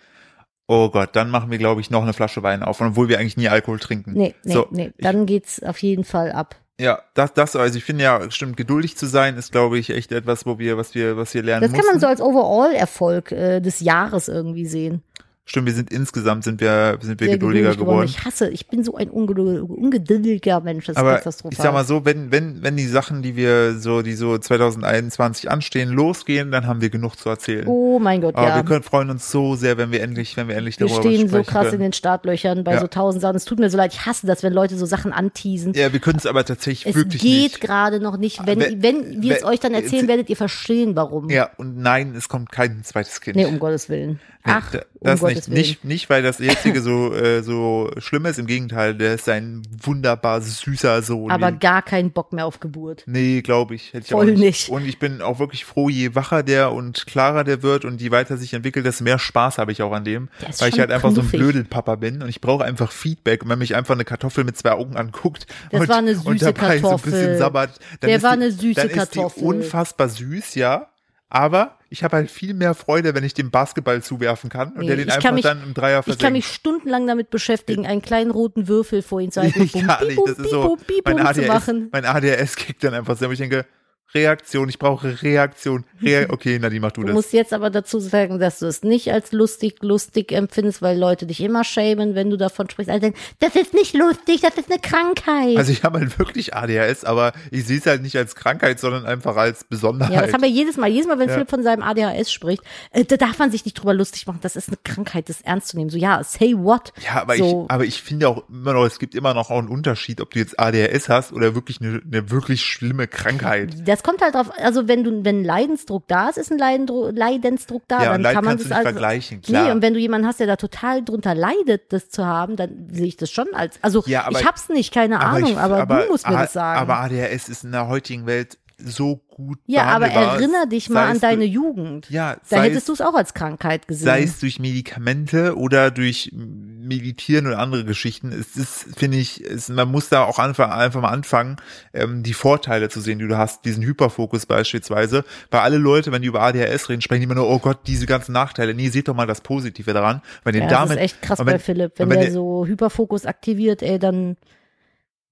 oh Gott, dann machen wir, glaube ich, noch eine Flasche Wein auf, obwohl wir eigentlich nie Alkohol trinken. Nee, nee, so, nee. Dann geht's auf jeden Fall ab. Ja, das, das, also ich finde ja, stimmt, geduldig zu sein, ist, glaube ich, echt etwas, wo wir, was wir, was wir lernen Das kann mussten. man so als Overall-Erfolg äh, des Jahres irgendwie sehen. Stimmt, wir sind insgesamt sind wir, sind wir Sehr geduldiger geduldig geworden. Ich hasse, ich bin so ein ungeduld, ungeduldiger Mensch. Das ist Aber katastrophal. ich sag mal so, wenn, wenn, wenn die Sachen, die wir so, die so 2021 anstehen, losgehen, dann haben wir genug zu erzählen. oh mein Gott, Aber ja. wir können freuen uns so sehr, wenn wir endlich, wenn wir endlich Wir darüber stehen so sprechen krass in können. den Startlöchern bei Ja. so tausend Sachen. Es tut mir so leid. Ich hasse das, wenn Leute so Sachen anteasen. Ja, wir können es aber tatsächlich es wirklich geht nicht. gerade noch nicht. Wenn, Wenn- wenn wir es euch dann erzählen, werdet ihr verstehen, warum. Ja, und nein, es kommt kein zweites Kind. Nee, um Gottes Willen. Ach, da- um das Gottes nicht, nicht, nicht, weil das jetzige so, äh, so schlimm ist. Im Gegenteil, der ist ein wunderbar süßer Sohn. Aber gar keinen Bock mehr auf Geburt. Nee, glaube ich. Hätte ich Voll auch nicht. nicht. Und ich bin auch wirklich froh, je wacher der und klarer der wird und je weiter sich entwickelt, desto mehr Spaß habe ich auch an dem. Ist Weil ich halt einfach so ein knuffig. Blödelpapa bin und ich brauche einfach Feedback. Und wenn mich einfach eine Kartoffel mit zwei Augen anguckt Das und, war eine und süße dabei so ein bisschen Kartoffel. sabbert, dann Der ist war die, eine süße dann ist Kartoffel. die unfassbar süß, ja. Aber ich habe halt viel mehr Freude, wenn ich den Basketball zuwerfen kann und Nee, der den ich einfach kann mich- dann im Dreier Ich kann versenkt. mich stundenlang damit beschäftigen, einen kleinen roten Würfel vor ihn zu halten (laughs) bum, Gar nicht, das ist so, mein zu ADHS, machen. mein ADHS kickt dann einfach so, ich denke, Reaktion, ich brauche Reaktion. Rea (laughs) okay, Nadine, mach du Du das. musst jetzt aber dazu sagen, dass du es nicht als lustig, lustig empfindest, weil Leute dich immer schämen, wenn du davon sprichst. Also, das ist nicht lustig, das ist eine Krankheit. Also ich habe halt wirklich ADHS, aber ich sehe es halt nicht als Krankheit, sondern einfach als Besonderheit. ja, das haben wir jedes Mal. Jedes Mal, wenn Ja. Philipp von seinem ADHS spricht, äh, da darf man sich nicht drüber lustig machen. Das ist eine Krankheit, das ernst zu nehmen. So, ja, say what? Ja, aber so, ich, aber ich finde auch immer noch, es gibt immer noch auch einen Unterschied, ob du jetzt ADHS hast oder wirklich eine, eine wirklich schlimme Krankheit. das kommt halt drauf, also wenn du, wenn Leidensdruck da ist, ist ein Leidendruck, Leidensdruck da, Ja, dann Leid kann man das nicht also, vergleichen, klar. Nee, und wenn du jemanden hast, der da total drunter leidet, das zu haben, dann sehe ich das schon als, also Ja, aber- ich hab's nicht, keine Ahnung, ich- aber, du musst mir A- das sagen. Aber ADHS ist in der heutigen Welt so gut ja, aber erinnere dich mal an deine durch- Jugend. Ja, Da hättest es- du es auch als Krankheit gesehen. sei es durch Medikamente oder durch Meditieren oder andere Geschichten. Es ist, finde ich, es, man muss da auch einfach, einfach mal anfangen, ähm, die Vorteile zu sehen, die du hast, diesen Hyperfokus beispielsweise. Bei alle Leute, wenn die über ADHS reden, sprechen die immer nur, oh Gott, diese ganzen Nachteile. Nee, seht doch mal das Positive daran. Wenn ja, damit, das ist echt krass und wenn- bei Philipp. Wenn, und wenn der ihr- so Hyperfokus aktiviert, ey, dann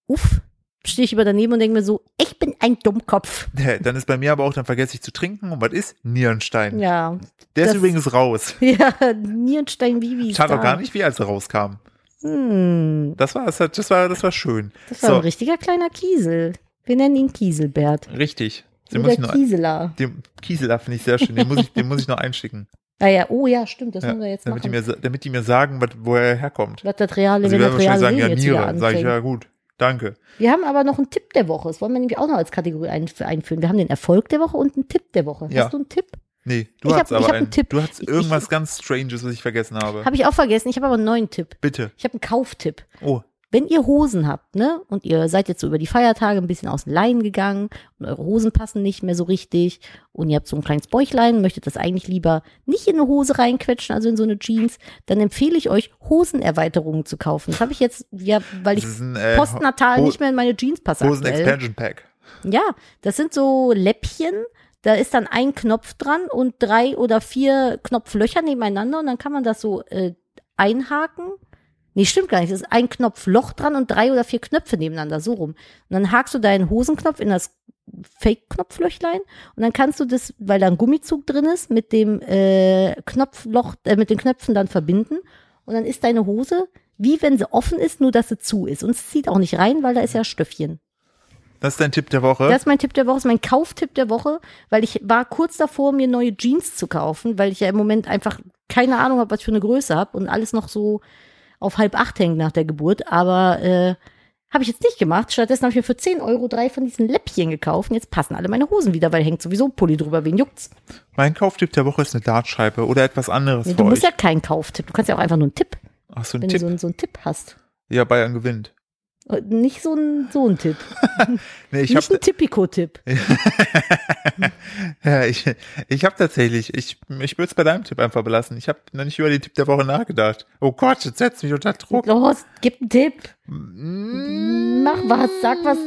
uff, stehe ich über daneben und denke mir so, ich bin ein Dummkopf. dann ist bei mir aber auch, dann vergesse ich zu trinken. Und was ist? Nierenstein. Ja, Der ist übrigens raus. (laughs) ja, Nierenstein Vivi. Tat auch gar nicht wie, als er rauskam. Hm, Das war, das, war, das war schön. das war ein richtiger kleiner Kiesel. Wir nennen ihn Kieselbert. Richtig. Den muss ich noch, Kieseler. den Kieseler finde ich sehr schön. Den muss ich, den muss ich noch einschicken. (laughs) Ah ja, oh ja, stimmt, das Ja, müssen wir jetzt damit, die machen. mir, sa- damit die mir sagen, was, wo er herkommt. Was das reale, Also die reale sagen, ja, Niere. Sag ich, ja gut, danke. Wir haben aber noch einen Tipp der Woche. Das wollen wir nämlich auch noch als Kategorie ein, einführen. Wir haben den Erfolg der Woche und einen Tipp der Woche. Ja. Hast du einen Tipp? Nee, du Ich hast ich aber einen, einen Tipp. Du hast Ich- irgendwas ich- ganz Stranges, was ich vergessen habe. Habe ich auch vergessen. Ich habe aber einen neuen Tipp. Bitte. Ich habe einen Kauftipp. Oh, Wenn ihr Hosen habt, ne, und ihr seid jetzt so über die Feiertage ein bisschen aus den Leinen gegangen und eure Hosen passen nicht mehr so richtig und ihr habt so ein kleines Bäuchlein, möchtet das eigentlich lieber nicht in eine Hose reinquetschen, also in so eine Jeans, dann empfehle ich euch, Hosenerweiterungen zu kaufen. Das habe ich jetzt, ja, weil ich ein äh, postnatal nicht mehr in meine Jeans passe Hosen aktuell. Expansion Pack. Ja, das sind so Läppchen. Da ist dann ein Knopf dran und drei oder vier Knopflöcher nebeneinander und dann kann man das so äh, einhaken. Nee, stimmt gar nicht. Es ist ein Knopfloch dran und drei oder vier Knöpfe nebeneinander, so rum. Und dann hakst du deinen Hosenknopf in das Fake-Knopflöchlein und dann kannst du das, weil da ein Gummizug drin ist, mit dem äh, Knopfloch, äh, mit den Knöpfen dann verbinden. Und dann ist deine Hose wie wenn sie offen ist, nur dass sie zu ist. Und es zieht auch nicht rein, weil da ist ja Stöffchen. Das ist dein Tipp der Woche. Das ist mein Tipp der Woche, das ist mein Kauftipp der Woche, weil ich war kurz davor, mir neue Jeans zu kaufen, weil ich ja im Moment einfach keine Ahnung habe, was ich für eine Größe habe und alles noch so auf halb acht hängt nach der Geburt. Aber äh, habe ich jetzt nicht gemacht. Stattdessen habe ich mir für 10 Euro drei von diesen Läppchen gekauft. Und jetzt passen alle meine Hosen wieder, weil hängt sowieso ein Pulli drüber. Wen juckt's? mein Kauftipp der Woche ist eine Dartscheibe oder etwas anderes Nee, du musst euch. ja keinen Kauftipp. Du kannst ja auch einfach nur einen Tipp, Ach, so ein wenn Tipp. du so, einen- so einen Tipp hast. ja, Bayern gewinnt. Und Nicht so ein, so ein Tipp. (laughs) (laughs) Nee, ich nicht habe ein Tipico-Tipp. (laughs) ja, ich, ich hab tatsächlich, ich, ich würde es bei deinem Tipp einfach belassen. Ich habe noch nicht über den Tipp der Woche nachgedacht. Oh Gott, jetzt setzt mich unter Druck. Los, gib einen Tipp. Mm, Mach was, sag was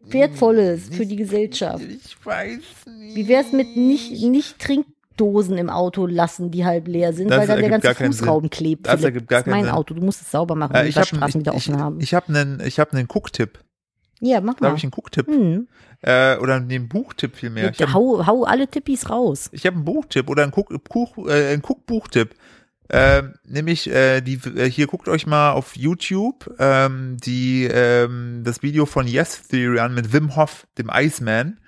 Wertvolles für die Gesellschaft. Ich weiß nicht. Wie wär's mit nicht, nicht Trinkdosen im Auto lassen, die halb leer sind, Das weil dann der ganze Fußraum klebt. Das Philipp. ergibt gar das ist mein Sinn. Auto, du musst es sauber machen, Äh, ich die habe Waschstraßen wieder ich, offen haben. ich hab einen, ich hab einen Cook-Tipp. Ja, mach Da habe mal. ich einen Cook-Tipp. Hm. Äh, oder einen Buchtipp vielmehr. Ich habe hau, hau alle Tippis raus. ich hab einen Buchtipp oder einen, Cook, Cook, äh, einen Cook-Buchtipp. Ähm, nämlich äh, die äh, hier guckt euch mal auf YouTube ähm, die ähm, das Video von Yes Theory an mit Wim Hof, dem Iceman.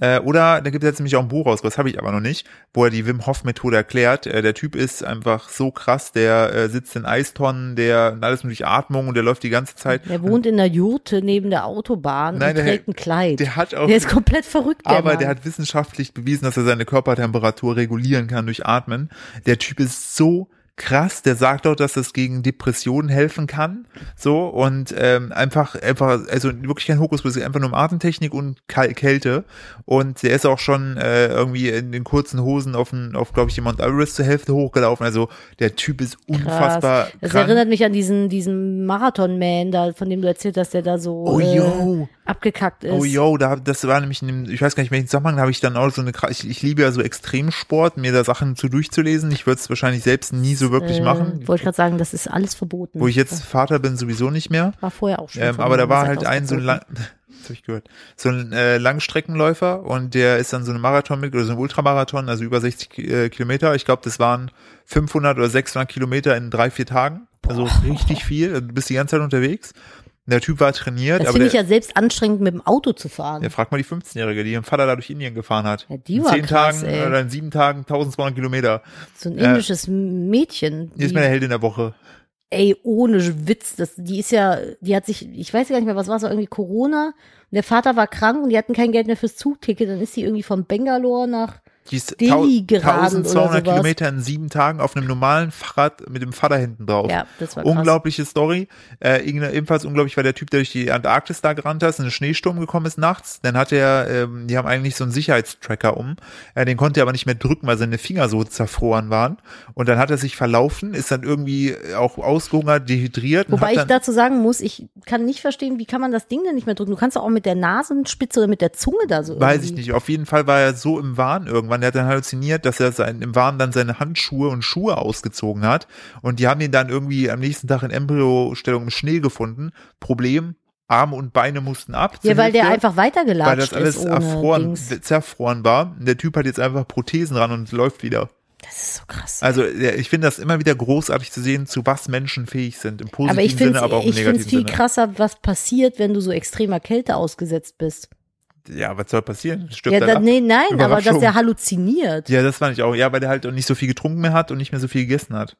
Äh, oder da gibt es jetzt nämlich auch ein Buch raus, was habe ich aber noch nicht, wo er die Wim Hof Methode erklärt. Äh, der Typ ist einfach so krass, der äh, sitzt in Eistonnen, der alles nur durch Atmung und der läuft die ganze Zeit. Der wohnt in der Jurte neben der Autobahn Nein, und der- trägt ein Kleid. Der hat auch Der ist komplett verrückt, der aber Mann. der hat wissenschaftlich bewiesen, dass er seine Körpertemperatur regulieren kann durch Atmen. Der Typ ist so krass, der sagt auch, dass es gegen Depressionen helfen kann. So und ähm, einfach, einfach, also wirklich kein Hokuspokus, einfach nur um Atemtechnik und Kal Kälte. Und der ist auch schon äh, irgendwie in den kurzen Hosen auf, den, auf glaube ich, die Mount Everest zur Hälfte hochgelaufen. Also der Typ ist unfassbar Krass. Das krank. erinnert mich an diesen, diesen Marathon-Man, da, von dem du erzählt hast, der da so Oh, äh, yo. Abgekackt ist. Oh yo, da, das war nämlich, in dem, ich weiß gar nicht, welchen Zusammenhang, da habe ich dann auch so eine, ich, ich liebe ja so Extremsport, mir da Sachen zu durchzulesen. Ich würde es wahrscheinlich selbst nie so wirklich äh, machen. Wollte ich gerade sagen, das ist alles verboten. Wo ich jetzt Vater bin, sowieso nicht mehr. war vorher auch schon. Ähm, aber da war halt ein so ein lang, (laughs) das hab ich gehört, so ein äh, Langstreckenläufer und der ist dann so eine Marathon mit oder so ein Ultramarathon, also über 60 Ki- äh, Kilometer. Ich glaube, das waren 500 oder 600 Kilometer in drei vier Tagen. Also richtig viel. Du bist die ganze Zeit unterwegs. Der Typ war trainiert, Das finde ich der, ja selbst anstrengend, mit dem Auto zu fahren. der fragt mal die 15-Jährige, die ihren Vater da durch Indien gefahren hat. Ja, die in war zehn krass, Tagen ey. oder in sieben Tagen 1200 Kilometer. so ein äh, indisches Mädchen. Die ist meine Heldin der Woche. ey, ohne Witz, das, die ist ja, die hat sich, ich weiß gar nicht mehr, was war es, irgendwie Corona. Und der Vater war krank und die hatten kein Geld mehr fürs Zugticket. Dann ist sie irgendwie von Bangalore nach, Die ist oder 1200 sowas. Kilometer in sieben Tagen auf einem normalen Fahrrad mit dem Vater hinten drauf. ja, das war krass. Unglaubliche Story. Äh, ebenfalls unglaublich war der Typ, der durch die Antarktis da gerannt ist, in einen Schneesturm gekommen ist nachts. Dann hat er, ähm, die haben eigentlich so einen Sicherheitstracker um. Äh, den konnte er aber nicht mehr drücken, weil seine Finger so zerfroren waren. Und dann hat er sich verlaufen, ist dann irgendwie auch ausgehungert, dehydriert. Wobei ich dazu sagen muss, ich kann nicht verstehen, wie kann man das Ding denn nicht mehr drücken? Du kannst doch auch mit der Nasenspitze oder mit der Zunge da so Weiß irgendwie. ich nicht. Auf jeden Fall war er so im Wahn irgendwann. Der hat dann halluziniert, dass er sein, im Wahn dann seine Handschuhe und Schuhe ausgezogen hat. Und die haben ihn dann irgendwie am nächsten Tag in Embryostellung im Schnee gefunden. Problem, Arme und Beine mussten ab. Ja, weil der Hälfte, einfach weil weitergelatscht das alles erfroren, Dings. zerfroren war. Der Typ hat jetzt einfach Prothesen ran und läuft wieder. Das ist so krass. Also der, ich finde das immer wieder großartig zu sehen, zu was Menschen fähig sind. Im positiven aber ich finde Sinne, aber auch im ich finde es negativen viel Sinne. krasser, was passiert, wenn du so extremer Kälte ausgesetzt bist. Ja, was soll passieren? Stirbt Ja, er ab? nee, nein, aber dass der halluziniert. Ja, das fand ich auch. Ja, weil der halt nicht so viel getrunken mehr hat und nicht mehr so viel gegessen hat.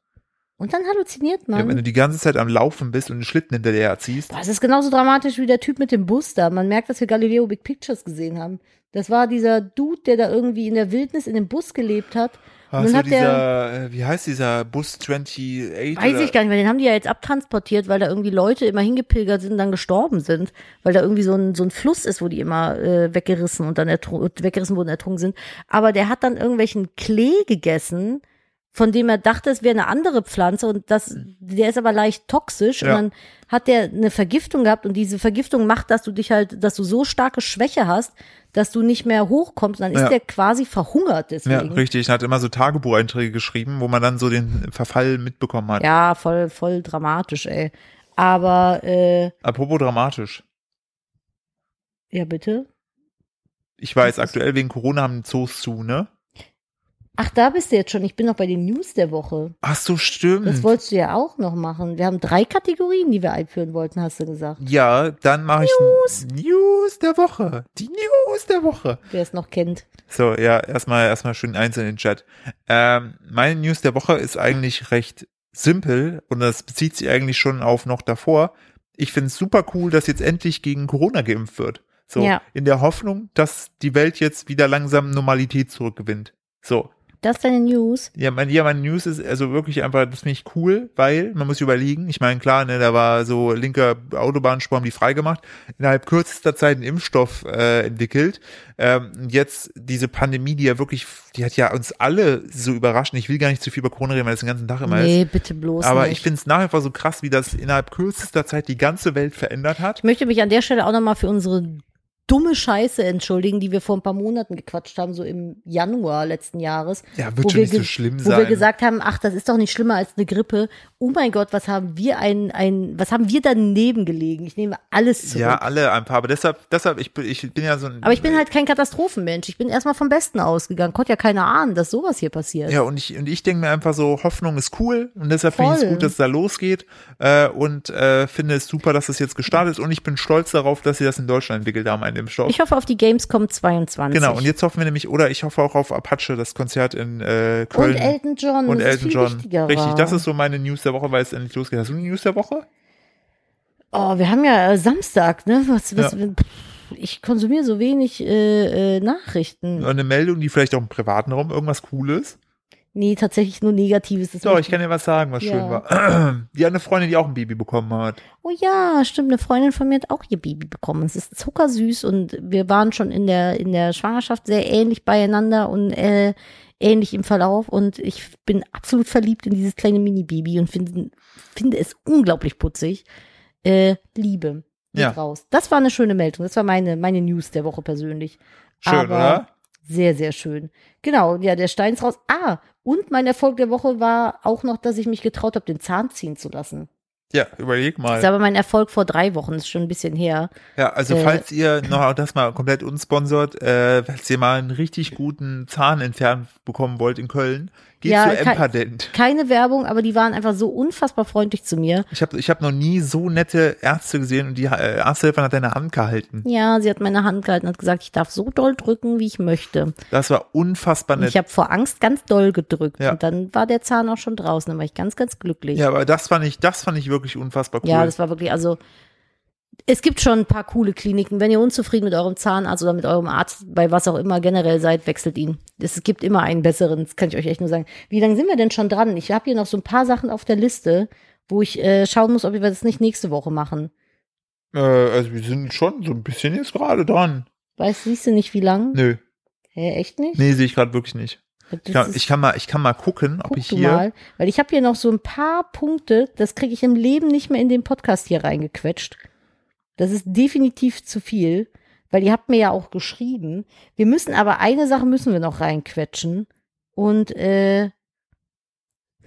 Und dann halluziniert Ja, wenn man. du die ganze Zeit am Laufen bist und einen Schlitten hinter dir herziehst. das ist genauso dramatisch wie der Typ mit dem Bus da. Man merkt, dass wir Galileo Big Pictures gesehen haben. Das war dieser Dude, der da irgendwie in der Wildnis in dem Bus gelebt hat. Und Ach dann so, hat der, dieser, äh, wie heißt dieser Bus 28? weiß oder? ich gar nicht mehr, den haben die ja jetzt abtransportiert, weil da irgendwie Leute immer hingepilgert sind und dann gestorben sind. Weil da irgendwie so ein, so ein Fluss ist, wo die immer äh, weggerissen und dann ertru- weggerissen wurden, ertrunken sind. Aber der hat dann irgendwelchen Klee gegessen, von dem er dachte, es wäre eine andere Pflanze und das, der ist aber leicht toxisch Ja. und dann hat der eine Vergiftung gehabt und diese Vergiftung macht, dass du dich halt, dass du so starke Schwäche hast, dass du nicht mehr hochkommst. Und dann ist Ja. der quasi verhungert Ja, deswegen. richtig. Er hat immer so Tagebucheinträge geschrieben, wo man dann so den Verfall mitbekommen hat. Ja, voll, voll dramatisch, ey. Aber, äh, Apropos dramatisch. ja, bitte. Ich weiß, aktuell wegen Corona haben Zoos zu, ne? Ach, da bist du jetzt schon. Ich bin noch bei den News der Woche. Ach so, stimmt. Das wolltest du ja auch noch machen. Wir haben drei Kategorien, die wir einführen wollten, hast du gesagt. ja, dann mache ich News. News der Woche. Die News der Woche. Wer es noch kennt. So, ja, erstmal erstmal schön eins in den Chat. Ähm, meine News der Woche ist eigentlich recht simpel und das bezieht sich eigentlich schon auf noch davor. Ich finde es super cool, dass jetzt endlich gegen Corona geimpft wird. So, Ja. in der Hoffnung, dass die Welt jetzt wieder langsam Normalität zurückgewinnt. So, Das ist deine News. ja, mein, ja, meine News ist also wirklich einfach, das finde ich cool, weil man muss überlegen, ich meine, klar, ne, da war so linker Autobahnspur, haben die freigemacht, innerhalb kürzester Zeit einen Impfstoff äh, entwickelt. Ähm, jetzt diese Pandemie, die ja wirklich, die hat ja uns alle so überrascht. Ich will gar nicht zu viel über Corona reden, weil das den ganzen Tag immer Nee, ist. bitte bloß Aber nicht. ich finde es nach wie vor so krass, wie das innerhalb kürzester Zeit die ganze Welt verändert hat. Ich möchte mich an der Stelle auch nochmal für unsere dumme Scheiße entschuldigen, die wir vor ein paar Monaten gequatscht haben, so im Januar letzten Jahres. Ja, wo wird schon wir nicht so schlimm Wo wir sein. gesagt haben, ach, das ist doch nicht schlimmer als eine Grippe. Oh mein Gott, was haben wir ein, ein, was haben wir daneben gelegen? Ich nehme alles zurück. Ja, alle ein paar, aber deshalb, deshalb, ich bin, ich bin ja so ein. Aber ich bin halt kein Katastrophenmensch. Ich bin erstmal vom Besten ausgegangen. Konnte ja keiner ahnen, dass sowas hier passiert. Ja, und ich, und ich denke mir einfach so, Hoffnung ist cool und deshalb finde ich es gut, dass es da losgeht äh, und äh, finde es super, dass es jetzt gestartet ist und ich bin stolz darauf, dass sie das in Deutschland entwickelt haben, einen Impfstoff. Ich hoffe auf die Gamescom 22. genau, und jetzt hoffen wir nämlich, oder ich hoffe auch auf Apache, das Konzert in äh, Köln. Und Elton John. und Elton John. Richtig, das ist so meine News der Woche, weil es endlich losgeht. Hast du eine News der Woche? Oh, wir haben ja äh, Samstag, ne? Was, was, Ja. Ich konsumiere so wenig äh, äh, Nachrichten. Eine Meldung, die vielleicht auch im privaten Raum irgendwas Cooles? Nee, tatsächlich nur Negatives. Das Doch, ich kann dir was sagen, was Ja. schön war. (clears throat) Die hat eine Freundin, die auch ein Baby bekommen hat. Oh ja, stimmt. Eine Freundin von mir hat auch ihr Baby bekommen. Es ist zuckersüß und wir waren schon in der, in der Schwangerschaft sehr ähnlich beieinander und äh, ähnlich im Verlauf. Und ich bin absolut verliebt in dieses kleine Mini-Baby und finde, finde es unglaublich putzig. Äh, Liebe. geht Ja. raus. Das war eine schöne Meldung. Das war meine, meine News der Woche persönlich. Schön, Aber oder? Sehr, sehr schön. Genau, ja, der Stein ist raus. Ah, und mein Erfolg der Woche war auch noch, dass ich mich getraut habe, den Zahn ziehen zu lassen. Ja, überleg mal. Das ist aber mein Erfolg vor drei Wochen, das ist schon ein bisschen her. Ja, also Äh, falls ihr noch das mal komplett unsponsert, äh, falls ihr mal einen richtig guten Zahn entfernt bekommen wollt in Köln, geht Ja, zu Empadent. Keine Werbung, aber die waren einfach so unfassbar freundlich zu mir. Ich habe ich hab noch nie so nette Ärzte gesehen und die äh, Arzthelferin hat deine Hand gehalten. Ja, sie hat meine Hand gehalten und hat gesagt, ich darf so doll drücken, wie ich möchte. Das war unfassbar Und nett. ich habe vor Angst ganz doll gedrückt. Ja. Und dann war der Zahn auch schon draußen. Dann war ich ganz, ganz glücklich. Ja, aber das fand ich, das fand ich wirklich unfassbar cool. Ja, das war wirklich, also es gibt schon ein paar coole Kliniken. Wenn ihr unzufrieden mit eurem Zahnarzt oder mit eurem Arzt, bei was auch immer generell seid, wechselt ihn. Es gibt immer einen besseren, das kann ich euch echt nur sagen. Wie lange sind wir denn schon dran? Ich habe hier noch so ein paar Sachen auf der Liste, wo ich äh, schauen muss, ob wir das nicht nächste Woche machen. äh, also wir sind schon so ein bisschen jetzt gerade dran. Weißt siehst du nicht, wie lang? Nö, Hä, echt nicht? nee, sehe ich gerade wirklich nicht. Ich kann, ich kann mal, ich kann mal gucken, ob Guck ich du hier. mal, weil ich habe hier noch so ein paar Punkte, das kriege ich im Leben nicht mehr in den Podcast hier reingequetscht. Das ist definitiv zu viel, weil ihr habt mir ja auch geschrieben. Wir müssen aber eine Sache müssen wir noch reinquetschen und äh,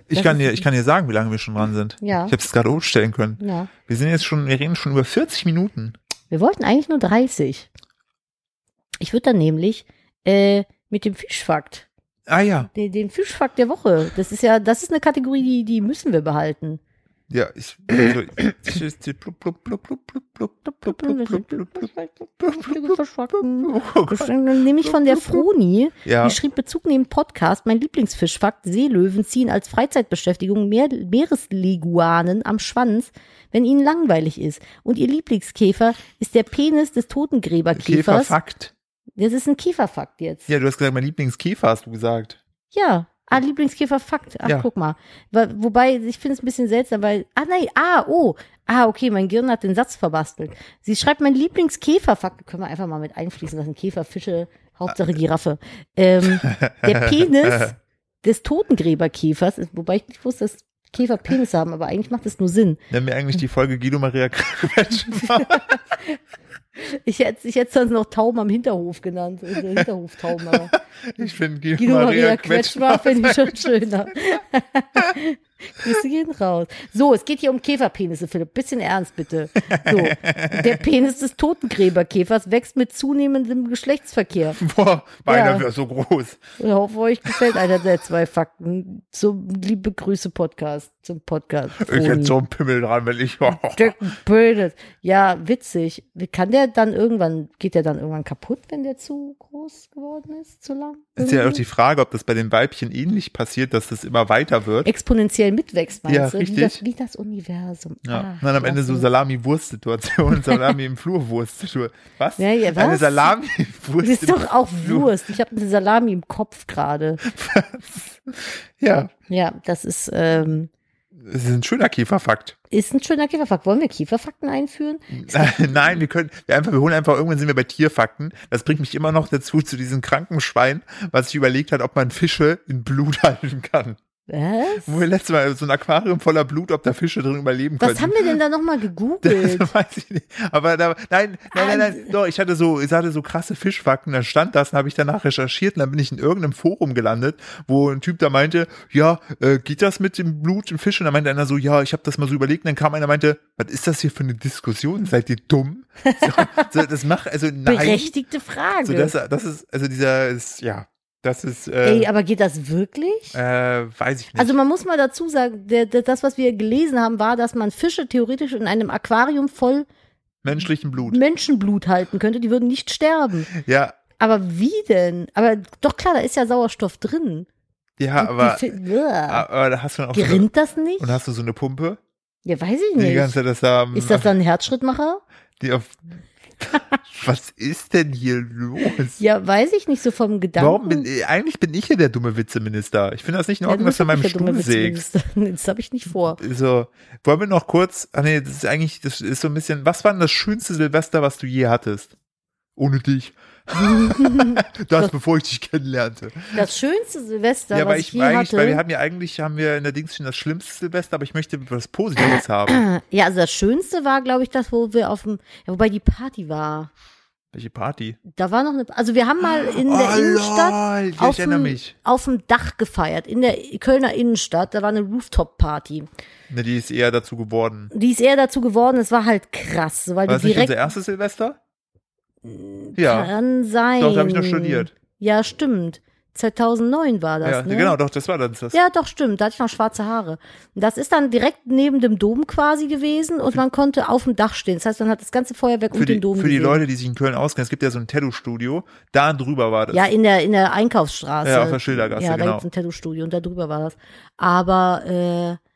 Ich kann dir, ich kann dir sagen, wie lange wir schon dran sind. ja, Ich habe es gerade umstellen können. ja, Wir sind jetzt schon, wir reden schon über 40 Minuten. wir wollten eigentlich nur 30. Ich würde dann nämlich äh, mit dem Fischfakt, Ah ja, den, den Fischfakt der Woche, das ist ja, das ist eine Kategorie, die, die müssen wir behalten. Ja, ich. Nämlich von der Froni, ja. die schrieb Bezug neben Podcast, mein Lieblingsfischfakt, Seelöwen ziehen als Freizeitbeschäftigung Meer Meeresleguanen am Schwanz, wenn ihnen langweilig ist. Und ihr Lieblingskäfer ist der Penis des Totengräberkäfers. Käferfakt. Das ist ein Käferfakt jetzt. Ja, du hast gesagt, mein Lieblingskäfer hast du gesagt. Ja, Ah, Lieblingskäferfakt. Ach, Ja. guck mal. Wobei, ich finde es ein bisschen seltsam, weil, ah, nein, ah, oh. Ah, okay, mein Gehirn hat den Satz verbastelt. Sie schreibt, mein Lieblingskäferfakt, können wir einfach mal mit einfließen lassen. Käfer, Fische, Hauptsache Giraffe. Ähm, der (laughs) Penis des Totengräberkäfers, ist- wobei ich nicht wusste, dass Käfer Penis haben, aber eigentlich macht das nur Sinn. Nennen wir eigentlich die Folge Guido Maria Quetsch. (laughs) Ich hätte ich hätte sonst noch Tauben am Hinterhof genannt. äh, Hinterhoftauben, aber (laughs) Ich finde Guido, Guido Maria Maria Quetschmar Quetsch. finde ich schon schöner. (laughs) Grüße gehen raus. So, es geht hier um Käferpenisse, Philipp. Bisschen ernst, bitte. So, der Penis des Totengräberkäfers wächst mit zunehmendem Geschlechtsverkehr. Boah, meiner Ja. wäre so groß. Ich hoffe, euch gefällt einer der zwei Fakten. Zum liebe Grüße Podcast, zum Podcast. Ich hätte so einen Pimmel dran, wenn ich. Oh. Penis. Ja, witzig. Kann der dann irgendwann, geht der dann irgendwann kaputt, wenn der zu groß geworden ist, zu lang? Ist ja auch Irgendwie? die Frage, ob das bei den Weibchen ähnlich passiert, dass das immer weiter wird. exponentiell mitwächst, meinst Ja, du? richtig. Wie das, wie das Universum. Ja. Ah, Und dann am Ende so. Salami-Wurst-Situation, (laughs) Salami im Flurwurst-Situation. Was? Ja, ja, Eine was? Salami-Wurst. Das ist doch auch Flur. Wurst. Ich habe eine Salami im Kopf gerade. Ja, Ja, das ist, ähm, das ist ein schöner Käferfakt. ist ein schöner Käferfakt. Wollen wir Käferfakten einführen? (laughs) Nein, wir können, wir einfach, wir holen einfach, irgendwann sind wir bei Tierfakten. Das bringt mich immer noch dazu, zu diesem kranken Schwein, was sich überlegt hat, ob man Fische in Blut (laughs) halten kann. Was? Wo wir letztes Mal so ein Aquarium voller Blut, ob da Fische drin überleben können. Was haben wir denn da nochmal gegoogelt? (laughs) Das weiß ich nicht. Aber da, nein, nein, nein, nein, doch, ich hatte so, ich hatte so krasse Fischfakten, da stand das, und habe ich danach recherchiert und dann bin ich in irgendeinem Forum gelandet, wo ein Typ da meinte, ja, äh, geht das mit dem Blut im Fisch? Und dann meinte einer so, ja, ich habe das mal so überlegt, und dann kam einer und meinte, was ist das hier für eine Diskussion? Seid ihr dumm? (laughs) So, so, das macht, also nein. Berechtigte Frage. So, das, das ist, also dieser ist, ja, das ist, Ey, äh, aber geht das wirklich? äh, weiß ich nicht. Also man muss mal dazu sagen, der, der, das, was wir gelesen haben, war, dass man Fische theoretisch in einem Aquarium voll Menschlichen Blut. Menschenblut halten könnte. Die würden nicht sterben. Ja, Aber wie denn? Aber doch klar, da ist ja Sauerstoff drin. ja, Und aber, die aber da hast du dann auch so eine, Gerinnt das nicht? und hast du so eine Pumpe, Ja, weiß ich die die ganze nicht. Zeit das da, Ist das dann ein Herzschrittmacher? die auf, (laughs) was ist denn hier los? Ja, weiß ich nicht so vom Gedanken. Warum bin, äh, eigentlich bin ich ja der dumme Witzeminister. Ich finde das nicht in Ja, Ordnung, dass du an meinem Stuhl sägst. (laughs) Das habe ich nicht vor. So, wollen wir noch kurz, ah nee, das ist eigentlich, das ist so ein bisschen, was war denn das schönste Silvester, was du je hattest? Ohne dich. (laughs) das, bevor ich dich kennenlernte. Das schönste Silvester, ja, was weil ich, ich, hatte. weil wir haben ja eigentlich, haben wir in der Dings schon das schlimmste Silvester, aber ich möchte was Positives (clears throat) haben. ja, also das Schönste war, glaube ich, das, wo wir auf dem, ja, wobei die Party war. Welche Party? Da war noch eine, also wir haben mal in der oh, Innenstadt lol, ich auf erinnere dem, mich. auf dem Dach gefeiert, in der Kölner Innenstadt. Da war eine Rooftop-Party. Ne, die ist eher dazu geworden. Die ist eher dazu geworden, es war halt krass, weil War das nicht direkt unser erstes Silvester? Ja. kann sein. Doch, da habe ich noch studiert. Ja, stimmt. 2009 war das, ja, ne? genau, doch, das war dann das. Ja, doch, stimmt. Da hatte ich noch schwarze Haare. Das ist dann direkt neben dem Dom quasi gewesen und man konnte auf dem Dach stehen. Das heißt, man hat das ganze Feuerwerk für und die, den Dom für die gesehen. Leute, die sich in Köln auskennen, es gibt ja so ein Tattoo-Studio, da drüber war das. Ja, in der, in der Einkaufsstraße. Ja, auf der Schildergasse, Ja, da genau. gibt's ein Tattoo-Studio und da drüber war das. Aber äh,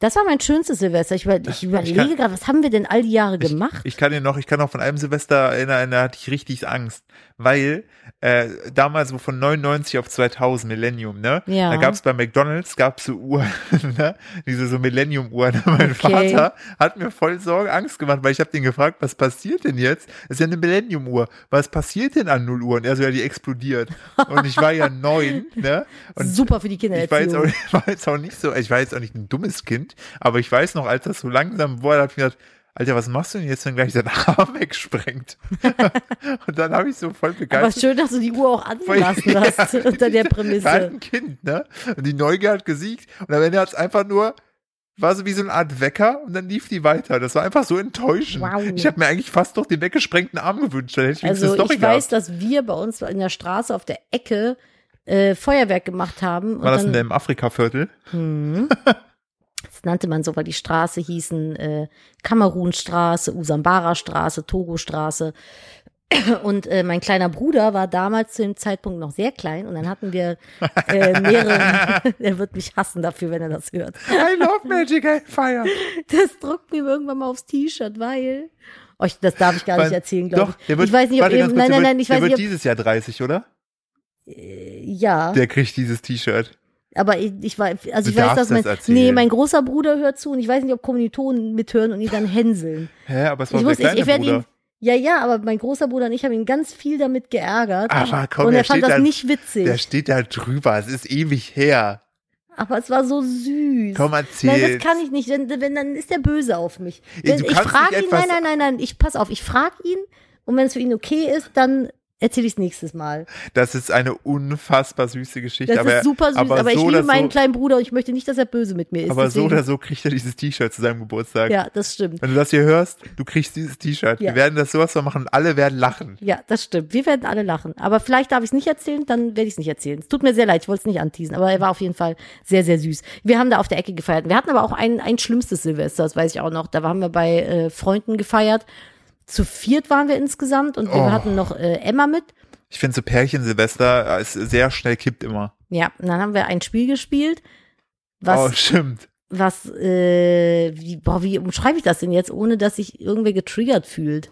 das war mein schönstes Silvester. Ich, über, ich überlege gerade, was haben wir denn all die Jahre gemacht? Ich kann dir noch, ich kann noch von einem Silvester erinnern, da hatte ich richtig Angst, weil äh, damals so von 99 auf 2000 Millennium, ne? Ja. Da gab's bei McDonald's gab's so Uhren, (laughs) ne? Diese so Millennium-Uhren. (laughs) Mein Okay. Vater hat mir voll Sorge, Angst gemacht, weil ich habe den gefragt, was passiert denn jetzt? Das ist ja eine Millennium-Uhr. Was passiert denn an 0 Uhr? Und er so, ja, die explodiert. Und ich war ja (laughs) neun, ne? Und Super für die Kinder. ich war jetzt, auch, ich war jetzt auch nicht so, ich war jetzt auch nicht ein dummes Kind, aber ich weiß noch, als das so langsam wurde, habe ich mir gedacht, Alter, was machst du denn jetzt, wenn gleich dein (laughs) Arm wegsprengt? (laughs) und dann habe ich so voll Aber begeistert. schön, dass du die Uhr auch angelassen hast (laughs) Ja, unter der war halt Prämisse. ein Kind, ne? Und die Neugier hat gesiegt und am Ende hat es einfach nur, war so wie so eine Art Wecker und dann lief die weiter. Das war einfach so enttäuschend. Wow. Ich habe mir eigentlich fast noch den weggesprengten Arm gewünscht, dann hätte ich Also Story ich weiß, gehabt. dass wir bei uns in der Straße auf der Ecke äh, Feuerwerk gemacht haben. War das in dann, dem Afrika-Viertel? Das nannte man so, weil die Straße hießen äh, Kamerunstraße, Usambara-Straße, Togo-Straße. (clears throat) Und äh, mein kleiner Bruder war damals zu dem Zeitpunkt noch sehr klein und dann hatten wir äh, mehrere, (laughs) (laughs) er wird mich hassen dafür, wenn er das hört. I love Magic Fire. (laughs) Das druckt mir irgendwann mal aufs T-Shirt, weil. Oh, ich, das darf ich gar nicht Weil- erzählen, glaube ich. wird, ich weiß nicht, ob ihr, nein, der nein, wird, nein, ich der weiß wird nicht, ob, dieses Jahr 30, oder? ja. Der kriegt dieses T-Shirt. Aber ich, ich war, also Du ich weiß, dass mein, das nee, mein großer Bruder hört zu und ich weiß nicht, ob Kommilitonen mithören und ihn dann hänseln. Hä, aber es war Ich muss, ich, ich werde ihn, ja, ja, aber mein großer Bruder und ich haben ihn ganz viel damit geärgert. Aber komm, und er fand das da- nicht witzig. Der steht da drüber, es ist ewig her. aber es war so süß. Komm, erzähl. Nein, das kann ich nicht. Wenn, wenn dann ist der böse auf mich. Wenn, ich frage ihn, nein, nein, nein, nein, ich pass auf, ich frage ihn und wenn es für ihn okay ist, dann erzähle ich es nächstes Mal. Das ist eine unfassbar süße Geschichte. Das aber, ist super süß, aber, aber ich so liebe oder meinen so, kleinen Bruder und ich möchte nicht, dass er böse mit mir ist. Aber so deswegen- oder so kriegt er dieses T-Shirt zu seinem Geburtstag. Ja, das stimmt. Wenn du das hier hörst, du kriegst dieses T-Shirt. Ja. Wir werden das sowas von machen und alle werden lachen. Ja, das stimmt. Wir werden alle lachen. Aber vielleicht darf ich es nicht erzählen, dann werde ich es nicht erzählen. Es tut mir sehr leid, ich wollte es nicht anteasen, aber er war auf jeden Fall sehr, sehr süß. Wir haben da auf der Ecke gefeiert. Wir hatten aber auch ein, ein schlimmstes Silvester, das weiß ich auch noch. Da haben wir bei äh, Freunden gefeiert. Zu viert waren wir insgesamt und wir Oh. hatten noch äh, Emma mit. Ich finde so Pärchen Silvester äh, ist sehr schnell kippt immer. Ja, und dann haben wir ein Spiel gespielt, oh, was, stimmt. was, äh, wie, boah, wie umschreibe ich das denn jetzt, ohne dass sich irgendwer getriggert fühlt?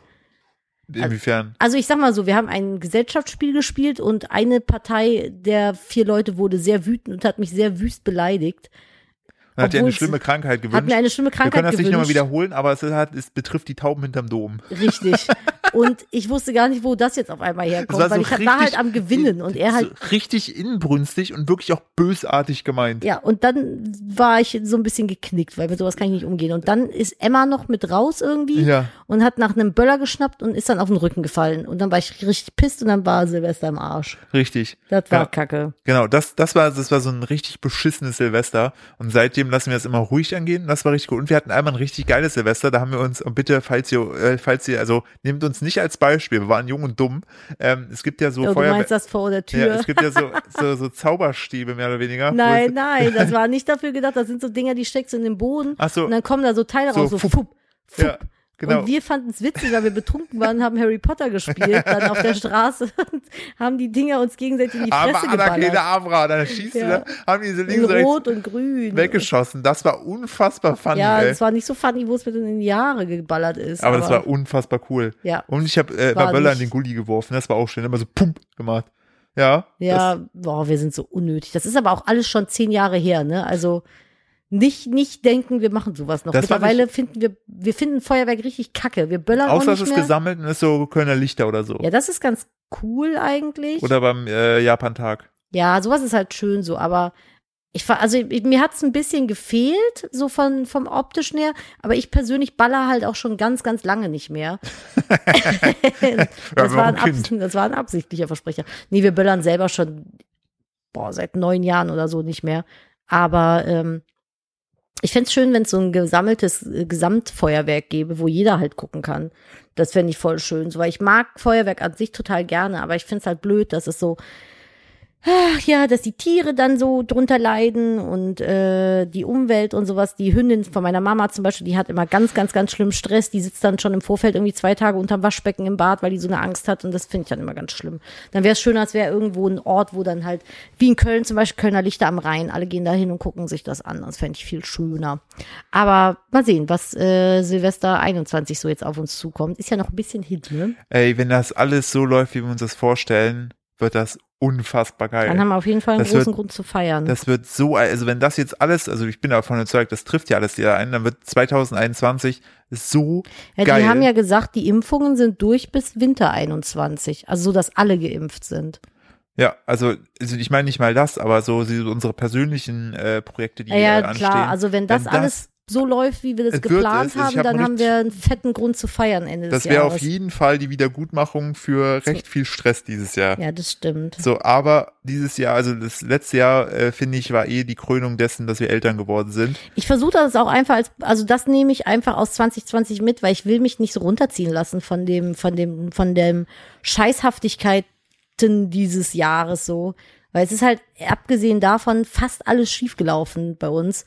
Inwiefern? Also ich sag mal so, wir haben ein Gesellschaftsspiel gespielt und eine Partei der vier Leute wurde sehr wütend und hat mich sehr wüst beleidigt. Man hat dir eine schlimme Krankheit Hat gewünscht. mir eine schlimme Wir können Krankheit das nicht nochmal gewünscht. wiederholen, aber es, hat, es betrifft die Tauben hinterm Dom. Richtig. (laughs) Und ich wusste gar nicht, wo das jetzt auf einmal herkommt, war weil so ich war halt am Gewinnen und er halt, so richtig inbrünstig und wirklich auch bösartig gemeint. ja, und dann war ich so ein bisschen geknickt, weil mit sowas kann ich nicht umgehen. Und dann ist Emma noch mit raus irgendwie Ja. und hat nach einem Böller geschnappt und ist dann auf den Rücken gefallen. Und dann war ich richtig pisst und dann war Silvester im Arsch. Richtig. Das war Ja. kacke. Genau, das, das war, das war so ein richtig beschissenes Silvester. Und seitdem lassen wir es immer ruhig angehen. Das war richtig gut. Und wir hatten einmal ein richtig geiles Silvester. Da haben wir uns, und bitte, falls ihr, äh, falls ihr, also nehmt uns nicht als Beispiel. Wir waren jung und dumm. Ähm, es gibt ja so Oh, du Feuerwehr. meinst das vor der Ja, Tür? es gibt ja so, (laughs) so, so Zauberstäbe mehr oder weniger. Nein, nein, das (laughs) war nicht dafür gedacht. Das sind so Dinger, die steckst du in den Boden Ach so. und dann kommen da so Teile So, raus, so fupp. fupp, fupp. Ja, genau. Und wir fanden es witzig, weil wir betrunken waren, haben Harry Potter gespielt, dann auf der Straße und haben die Dinger uns gegenseitig in die Aber Fresse Anna geballert. Abra, dann schießt Ja. du da, haben die so In links und rechts Rot und Grün. weggeschossen. Das war unfassbar funny, Ja, es war nicht so funny, wo es mit in die Jahre geballert ist. Aber das war unfassbar cool. Ja. Und ich habe äh, Böller in den Gully geworfen. Das war auch schön. Immer so pump gemacht. Ja. Ja, boah, wir sind so unnötig. Das ist aber auch alles schon zehn Jahre her, ne? Also nicht, nicht denken, wir machen sowas noch. Das Mittlerweile finden wir, wir finden Feuerwerk richtig kacke. Wir böllern Außer es ist mehr. gesammelt und ist so Kölner Lichter oder so. Ja, das ist ganz cool eigentlich. Oder beim äh, Japan-Tag. Ja, sowas ist halt schön so, aber ich war, also ich, mir hat's ein bisschen gefehlt, so von, vom optischen her, aber ich persönlich baller halt auch schon ganz, ganz lange nicht mehr. (laughs) das, war ein Kind. das war ein absichtlicher Versprecher. Nee, wir böllern selber schon, boah, seit neun Jahren oder so nicht mehr. Aber ähm, ich fänd's schön, wenn es so ein gesammeltes äh, Gesamtfeuerwerk gäbe, wo jeder halt gucken kann. Das fände ich voll schön. So, weil ich mag Feuerwerk an sich total gerne, aber ich find's halt blöd, dass es so, ach ja, dass die Tiere dann so drunter leiden und äh, die Umwelt und sowas. Die Hündin von meiner Mama zum Beispiel, die hat immer ganz, ganz, ganz schlimm Stress. Die sitzt dann schon im Vorfeld irgendwie zwei Tage unterm Waschbecken im Bad, weil die so eine Angst hat und das finde ich dann immer ganz schlimm. Dann wäre es schöner, als wäre irgendwo ein Ort, wo dann halt, wie in Köln zum Beispiel, Kölner Lichter am Rhein, alle gehen da hin und gucken sich das an. Das fände ich viel schöner. Aber mal sehen, was äh, Silvester 21 so jetzt auf uns zukommt. Ist ja noch ein bisschen hin, ne? Ey, wenn das alles so läuft, wie wir uns das vorstellen, wird das unfassbar geil. Dann haben wir auf jeden Fall einen Das großen wird- Grund zu feiern. Das wird so, also wenn das jetzt alles, also ich bin davon überzeugt, das trifft ja alles jeder ein, dann wird 2021 so Ja, geil. die haben ja gesagt, die Impfungen sind durch bis Winter 21. Also so, dass alle geimpft sind. Ja, also, also ich meine nicht mal das, aber so, so unsere persönlichen äh, Projekte, die Ja, ja anstehen. klar. Also wenn das, wenn das- alles so läuft, wie wir das Es geplant haben, hab dann haben wir einen fetten Grund zu feiern Ende das des wäre Jahres. auf jeden Fall die Wiedergutmachung für recht viel Stress dieses Jahr. ja, das stimmt. So, aber dieses Jahr, also das letzte Jahr, äh, finde ich, war eh die Krönung dessen, dass wir Eltern geworden sind. Ich versuche das auch einfach als, also das nehme ich einfach aus 2020 mit, weil ich will mich nicht so runterziehen lassen von dem, von dem, von dem Scheißhaftigkeiten dieses Jahres so. Weil es ist halt, abgesehen davon, fast alles schiefgelaufen bei uns.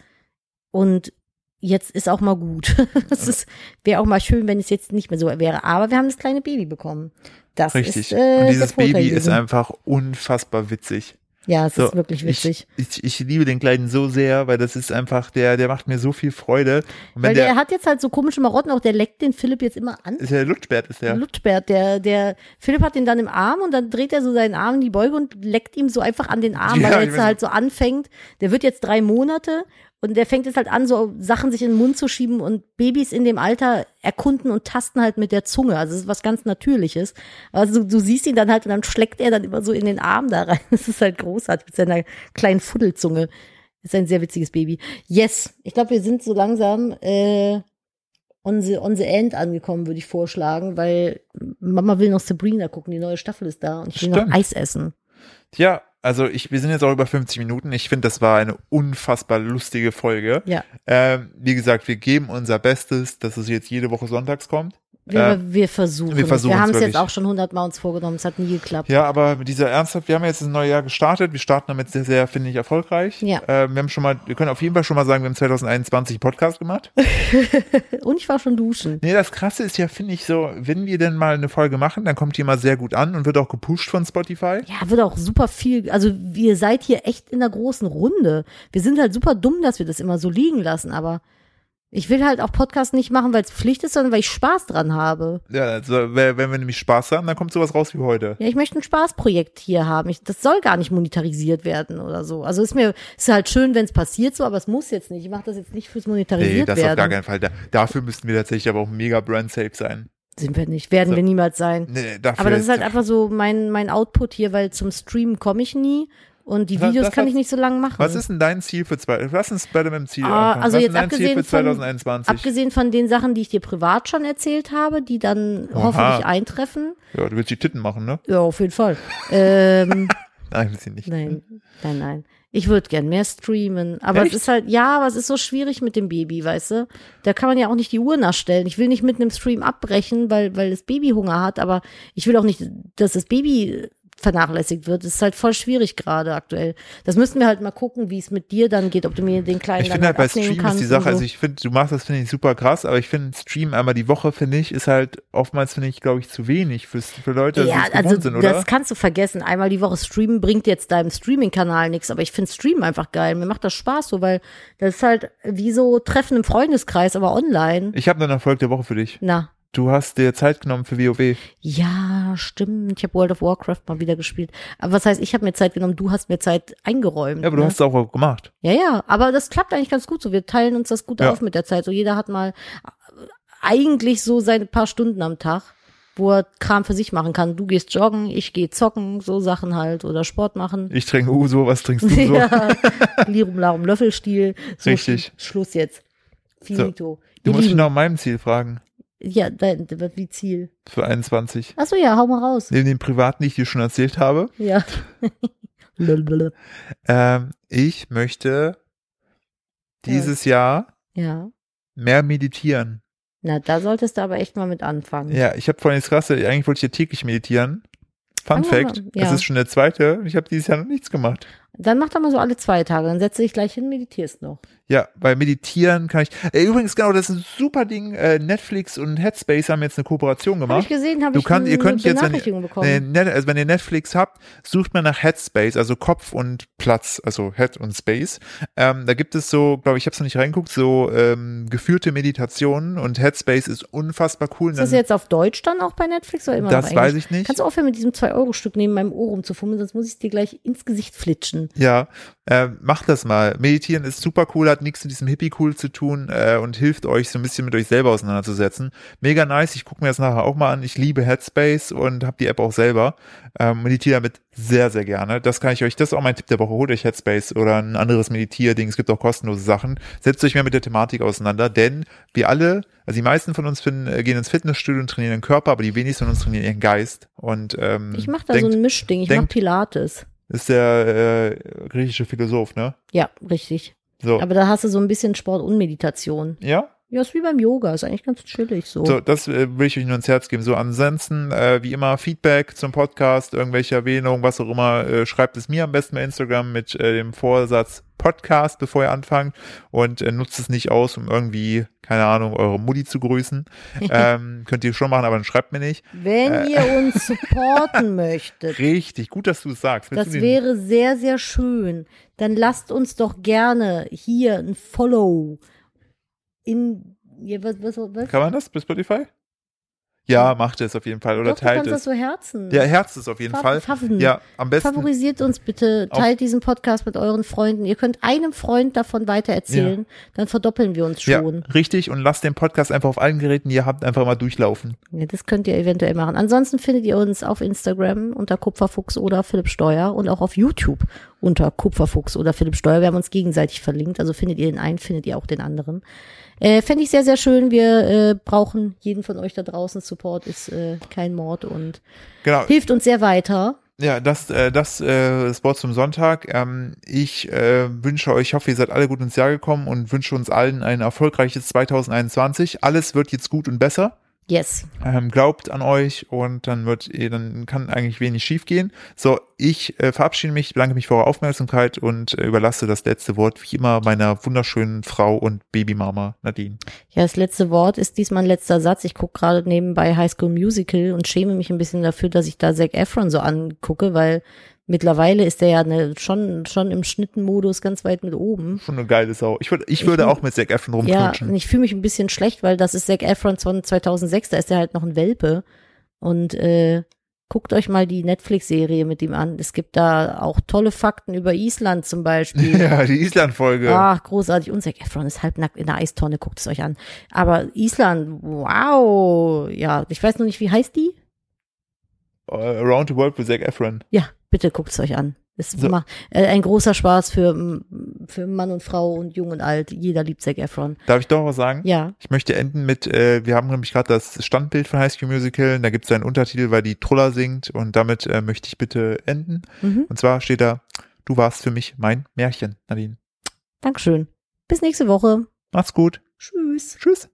Und jetzt ist auch mal gut. (laughs) Es wäre auch mal schön, wenn es jetzt nicht mehr so wäre. Aber wir haben das kleine Baby bekommen. Das Richtig. ist, äh, Und dieses Baby ist einfach unfassbar witzig. Ja, es So, ist wirklich witzig. Ich, ich, ich liebe den Kleinen so sehr, weil das ist einfach, der, der macht mir so viel Freude. Weil der, der, hat jetzt halt so komische Marotten, auch der leckt den Philipp jetzt immer an. ist der Lutschbert, ist der. Lutschbert, der, der, Philipp hat den dann im Arm und dann dreht er so seinen Arm in die Beuge und leckt ihm so einfach an den Arm, Ja, weil er jetzt halt so anfängt. Der wird jetzt drei Monate und der fängt jetzt halt an, so Sachen sich in den Mund zu schieben und Babys in dem Alter erkunden und tasten halt mit der Zunge. Also das ist was ganz Natürliches. Also du, du siehst ihn dann halt und dann schleckt er dann immer so in den Arm da rein. (laughs) Das ist halt großartig mit seiner kleinen Fuddelzunge. Ist ein sehr witziges Baby. Yes, ich glaube, wir sind so langsam äh, on the, on the end angekommen, würde ich vorschlagen, weil Mama will noch Sabrina gucken, die neue Staffel ist da und ich will noch Stimmt. Eis essen. Ja, also ich, wir sind jetzt auch über 50 Minuten. Ich finde, das war eine unfassbar lustige Folge. Ja. Ähm, wie gesagt, wir geben unser Bestes, dass es jetzt jede Woche sonntags kommt. Wir, Äh, wir versuchen. wir es. versuchen's wir haben es jetzt auch schon hundertmal uns vorgenommen, es hat nie geklappt. Ja, aber mit dieser ernsthaft, wir haben jetzt das neue Jahr gestartet. Wir starten damit sehr, sehr, finde ich, erfolgreich. Ja. Äh, wir haben schon mal, wir können auf jeden Fall schon mal sagen, wir haben 2021 einen Podcast gemacht. (laughs) Und ich war schon duschen. Nee, das Krasse ist ja, finde ich, so, wenn wir denn mal eine Folge machen, dann kommt die immer sehr gut an und wird auch gepusht von Spotify. Ja, wird auch super viel. Also, ihr seid hier echt in der großen Runde. Wir sind halt super dumm, dass wir das immer so liegen lassen, aber ich will halt auch Podcast nicht machen, weil es Pflicht ist, sondern weil ich Spaß dran habe. Ja, also, wenn wenn wir nämlich Spaß haben, dann kommt sowas raus wie heute. Ja, ich möchte ein Spaßprojekt hier haben. Ich, das soll gar nicht monetarisiert werden oder so. Also ist mir ist halt schön, wenn es passiert so, aber es muss jetzt nicht. Ich mache das jetzt nicht fürs Nee, monetarisiert das auf werden. gar keinen Fall. Da, dafür müssten wir tatsächlich aber auch mega brand safe sein. Sind wir nicht, werden So. wir niemals sein. Nee, dafür Aber das ist halt einfach so mein mein Output hier, weil zum Streamen komme ich nie und die Videos das kann ich nicht so lange machen. Was ist denn dein Ziel für zwei? Lass uns bei dem Ziel Ah, anfangen. also Was jetzt dein Ziel abgesehen für von- 2021? Abgesehen von den Sachen, die ich dir privat schon erzählt habe, die dann hoffentlich eintreffen. ja, du willst die Titten machen, ne? Ja, auf jeden Fall. (laughs) ähm, Nein, will sie nicht. nein, nein, nein. Ich würde gern mehr streamen. Aber Echt? es ist halt, ja, aber es ist so schwierig mit dem Baby, weißt du? Da kann man ja auch nicht die Uhr nachstellen. Ich will nicht mit einem Stream abbrechen, weil, weil das Baby Hunger hat, aber ich will auch nicht, dass das Baby vernachlässigt wird. Das ist halt voll schwierig gerade aktuell. Das müssten wir halt mal gucken, wie es mit dir dann geht, ob du mir den kleinen Ich finde halt bei Stream ist die Sache, so. also ich finde, du machst das, finde ich, super krass, aber ich finde, Stream einmal die Woche, finde ich, ist halt oftmals, finde ich, glaube ich, zu wenig fürs, für Leute, die Ja, gewohnt also sind, oder? das kannst du vergessen. Einmal die Woche streamen bringt jetzt deinem Streaming-Kanal nichts, aber ich finde Streamen einfach geil. Mir macht das Spaß so, weil das ist halt wie so Treffen im Freundeskreis, aber online. Ich habe einen Erfolg der Woche für dich. Na, du hast dir Zeit genommen für WoW. Ja, stimmt. Ich habe World of Warcraft mal wieder gespielt. Aber was heißt, ich habe mir Zeit genommen, du hast mir Zeit eingeräumt. Ja, aber du ne? hast es auch gemacht. Ja, ja, aber das klappt eigentlich ganz gut so. Wir teilen uns das gut Ja. auf mit der Zeit. So jeder hat mal äh, eigentlich so seine paar Stunden am Tag, wo er Kram für sich machen kann. Du gehst joggen, ich gehe zocken, so Sachen halt oder Sport machen. Ich trinke Uso, was trinkst du (laughs) so? Ja, Lirum Larum Löffelstiel. So, Richtig. Sch- Schluss jetzt. Finito. Du Ihr musst mich Lieben. nach meinem Ziel fragen. Ja, dein, wie Ziel. Für 21. Achso, ja, hau mal raus. Neben dem Privaten, die ich dir schon erzählt habe. Ja. (laughs) Ähm, ich möchte dieses Jahr ja. mehr meditieren. Na, da solltest du aber echt mal mit anfangen. Ja, ich habe vorhin das Krasse, eigentlich wollte ich ja täglich meditieren. Fun Fact, an, das ja. ist schon der zweite. Ich habe dieses Jahr noch nichts gemacht. Dann mach doch mal so alle zwei Tage. Dann setze dich gleich hin, meditierst noch. Ja, bei Meditieren kann ich. Äh, übrigens, genau, das ist ein super Ding. Äh, Netflix und Headspace haben jetzt eine Kooperation gemacht. ich gesehen, habe Du ich kannst, ihr eine könnt jetzt, wenn bekommen. Net, also wenn ihr Netflix habt, sucht mal nach Headspace, also Kopf und Platz, also Head und Space. Ähm, da gibt es so, glaube ich, ich habe es noch nicht reingeguckt, so ähm, geführte Meditationen und Headspace ist unfassbar cool. ist das jetzt auf Deutsch dann auch bei Netflix oder immer das weiß ich nicht. Kannst du aufhören, mit diesem 2-Euro-Stück neben meinem Ohr rumzufummeln, sonst muss ich es dir gleich ins Gesicht flitschen. Ja, äh, macht das mal. Meditieren ist super cool, hat nichts mit diesem Hippie-Cool zu tun äh, und hilft euch so ein bisschen mit euch selber auseinanderzusetzen. Mega nice, ich gucke mir das nachher auch mal an. Ich liebe Headspace und habe die App auch selber. Ähm, meditiere damit sehr, sehr gerne. Das kann ich euch, das ist auch mein Tipp der Woche. Holt euch Headspace oder ein anderes Meditierding. Es gibt auch kostenlose Sachen. Setzt euch mehr mit der Thematik auseinander, denn wir alle, also die meisten von uns finden, äh, gehen ins Fitnessstudio und trainieren den Körper, aber die wenigsten von uns trainieren ihren Geist. Und ähm, Ich mache da denkt, so ein Mischding. Ich mache Pilates. Ist der äh, griechische Philosoph, ne? Ja, richtig. So. Aber da hast du so ein bisschen Sport und Meditation. ja? Ja, ist wie beim Yoga. Ist eigentlich ganz chillig so. So, das äh, will ich euch nur ins Herz geben. So, ansonsten, äh, wie immer, Feedback zum Podcast, irgendwelche Erwähnungen, was auch immer, äh, schreibt es mir am besten bei Instagram mit äh, dem Vorsatz Podcast, bevor ihr anfangt und äh, nutzt es nicht aus, um irgendwie, keine Ahnung, eure Mutti zu grüßen. (laughs) ähm, könnt ihr schon machen, aber dann schreibt mir nicht. Wenn Äh. ihr uns (laughs) supporten möchtet, Richtig, gut, dass du es sagst. Willst das wäre sehr, sehr schön. Dann lasst uns doch gerne hier ein Follow in, was, was, was? Kann man das bei Spotify? Ja, macht es auf jeden Fall oder Doch, du teilt kannst das es. so herzen. Ja, herzt es auf jeden Fav- Fall. Faven. Ja, am besten. Favorisiert uns bitte, teilt diesen Podcast mit euren Freunden. Ihr könnt einem Freund davon weitererzählen, dann verdoppeln wir uns Ja, schon. richtig. Und lasst den Podcast einfach auf allen Geräten, die ihr habt, einfach mal durchlaufen. Ja, das könnt ihr eventuell machen. Ansonsten findet ihr uns auf Instagram unter Kupferfuchs oder Philipp Steuer und auch auf YouTube unter Kupferfuchs oder Philipp Steuer. Wir haben uns gegenseitig verlinkt, also findet ihr den einen, findet ihr auch den anderen. Äh, Fände ich sehr, sehr schön. Wir äh, brauchen jeden von euch da draußen. Support ist äh, kein Mord und Genau. hilft uns sehr weiter. Ja, das, äh, das, äh, das Wort zum Sonntag. Ähm, ich äh, wünsche euch, ich hoffe, ihr seid alle gut ins Jahr gekommen und wünsche uns allen ein erfolgreiches 2021. Alles wird jetzt gut und besser. Yes. Ähm, glaubt an euch und dann wird ihr, dann kann eigentlich wenig schief gehen. So, ich äh, verabschiede mich, bedanke mich für eure Aufmerksamkeit und äh, überlasse das letzte Wort wie immer meiner wunderschönen Frau und Babymama Nadine. Ja, das letzte Wort ist diesmal ein letzter Satz. Ich gucke gerade nebenbei High School Musical und schäme mich ein bisschen dafür, dass ich da Zac Efron so angucke, weil mittlerweile ist der ja eine, schon, schon im Schnittenmodus ganz weit mit oben. Schon eine geile Sau. Ich würde, ich würde find- auch mit Zac Efron Ja, rumknutschen. und ich fühle mich ein bisschen schlecht, weil das ist Zac Efron von 2006, da ist er halt noch ein Welpe. Und äh, guckt euch mal die Netflix-Serie mit ihm an. Es gibt da auch tolle Fakten über Island zum Beispiel. (laughs) Ja, die Island-Folge. Ach, großartig. Und Zac Efron ist halbnackt in der Eistonne, guckt es euch an. Aber Island, wow. Ja, ich weiß noch nicht, wie heißt die? Äh, Around the World with Zac Efron. Ja, bitte guckt es euch an. Es So. macht äh, ein großer Spaß für, für Mann und Frau und Jung und Alt. Jeder liebt Zac Efron. Darf ich doch was sagen? Ja, Ich möchte enden mit, äh, wir haben nämlich gerade das Standbild von High School Musical, da gibt es einen Untertitel, weil die Truller singt und damit äh, möchte ich bitte enden. mhm. Und zwar steht da, du warst für mich mein Märchen, Nadine. Dankeschön. Bis nächste Woche. Macht's gut. Tschüss. Tschüss.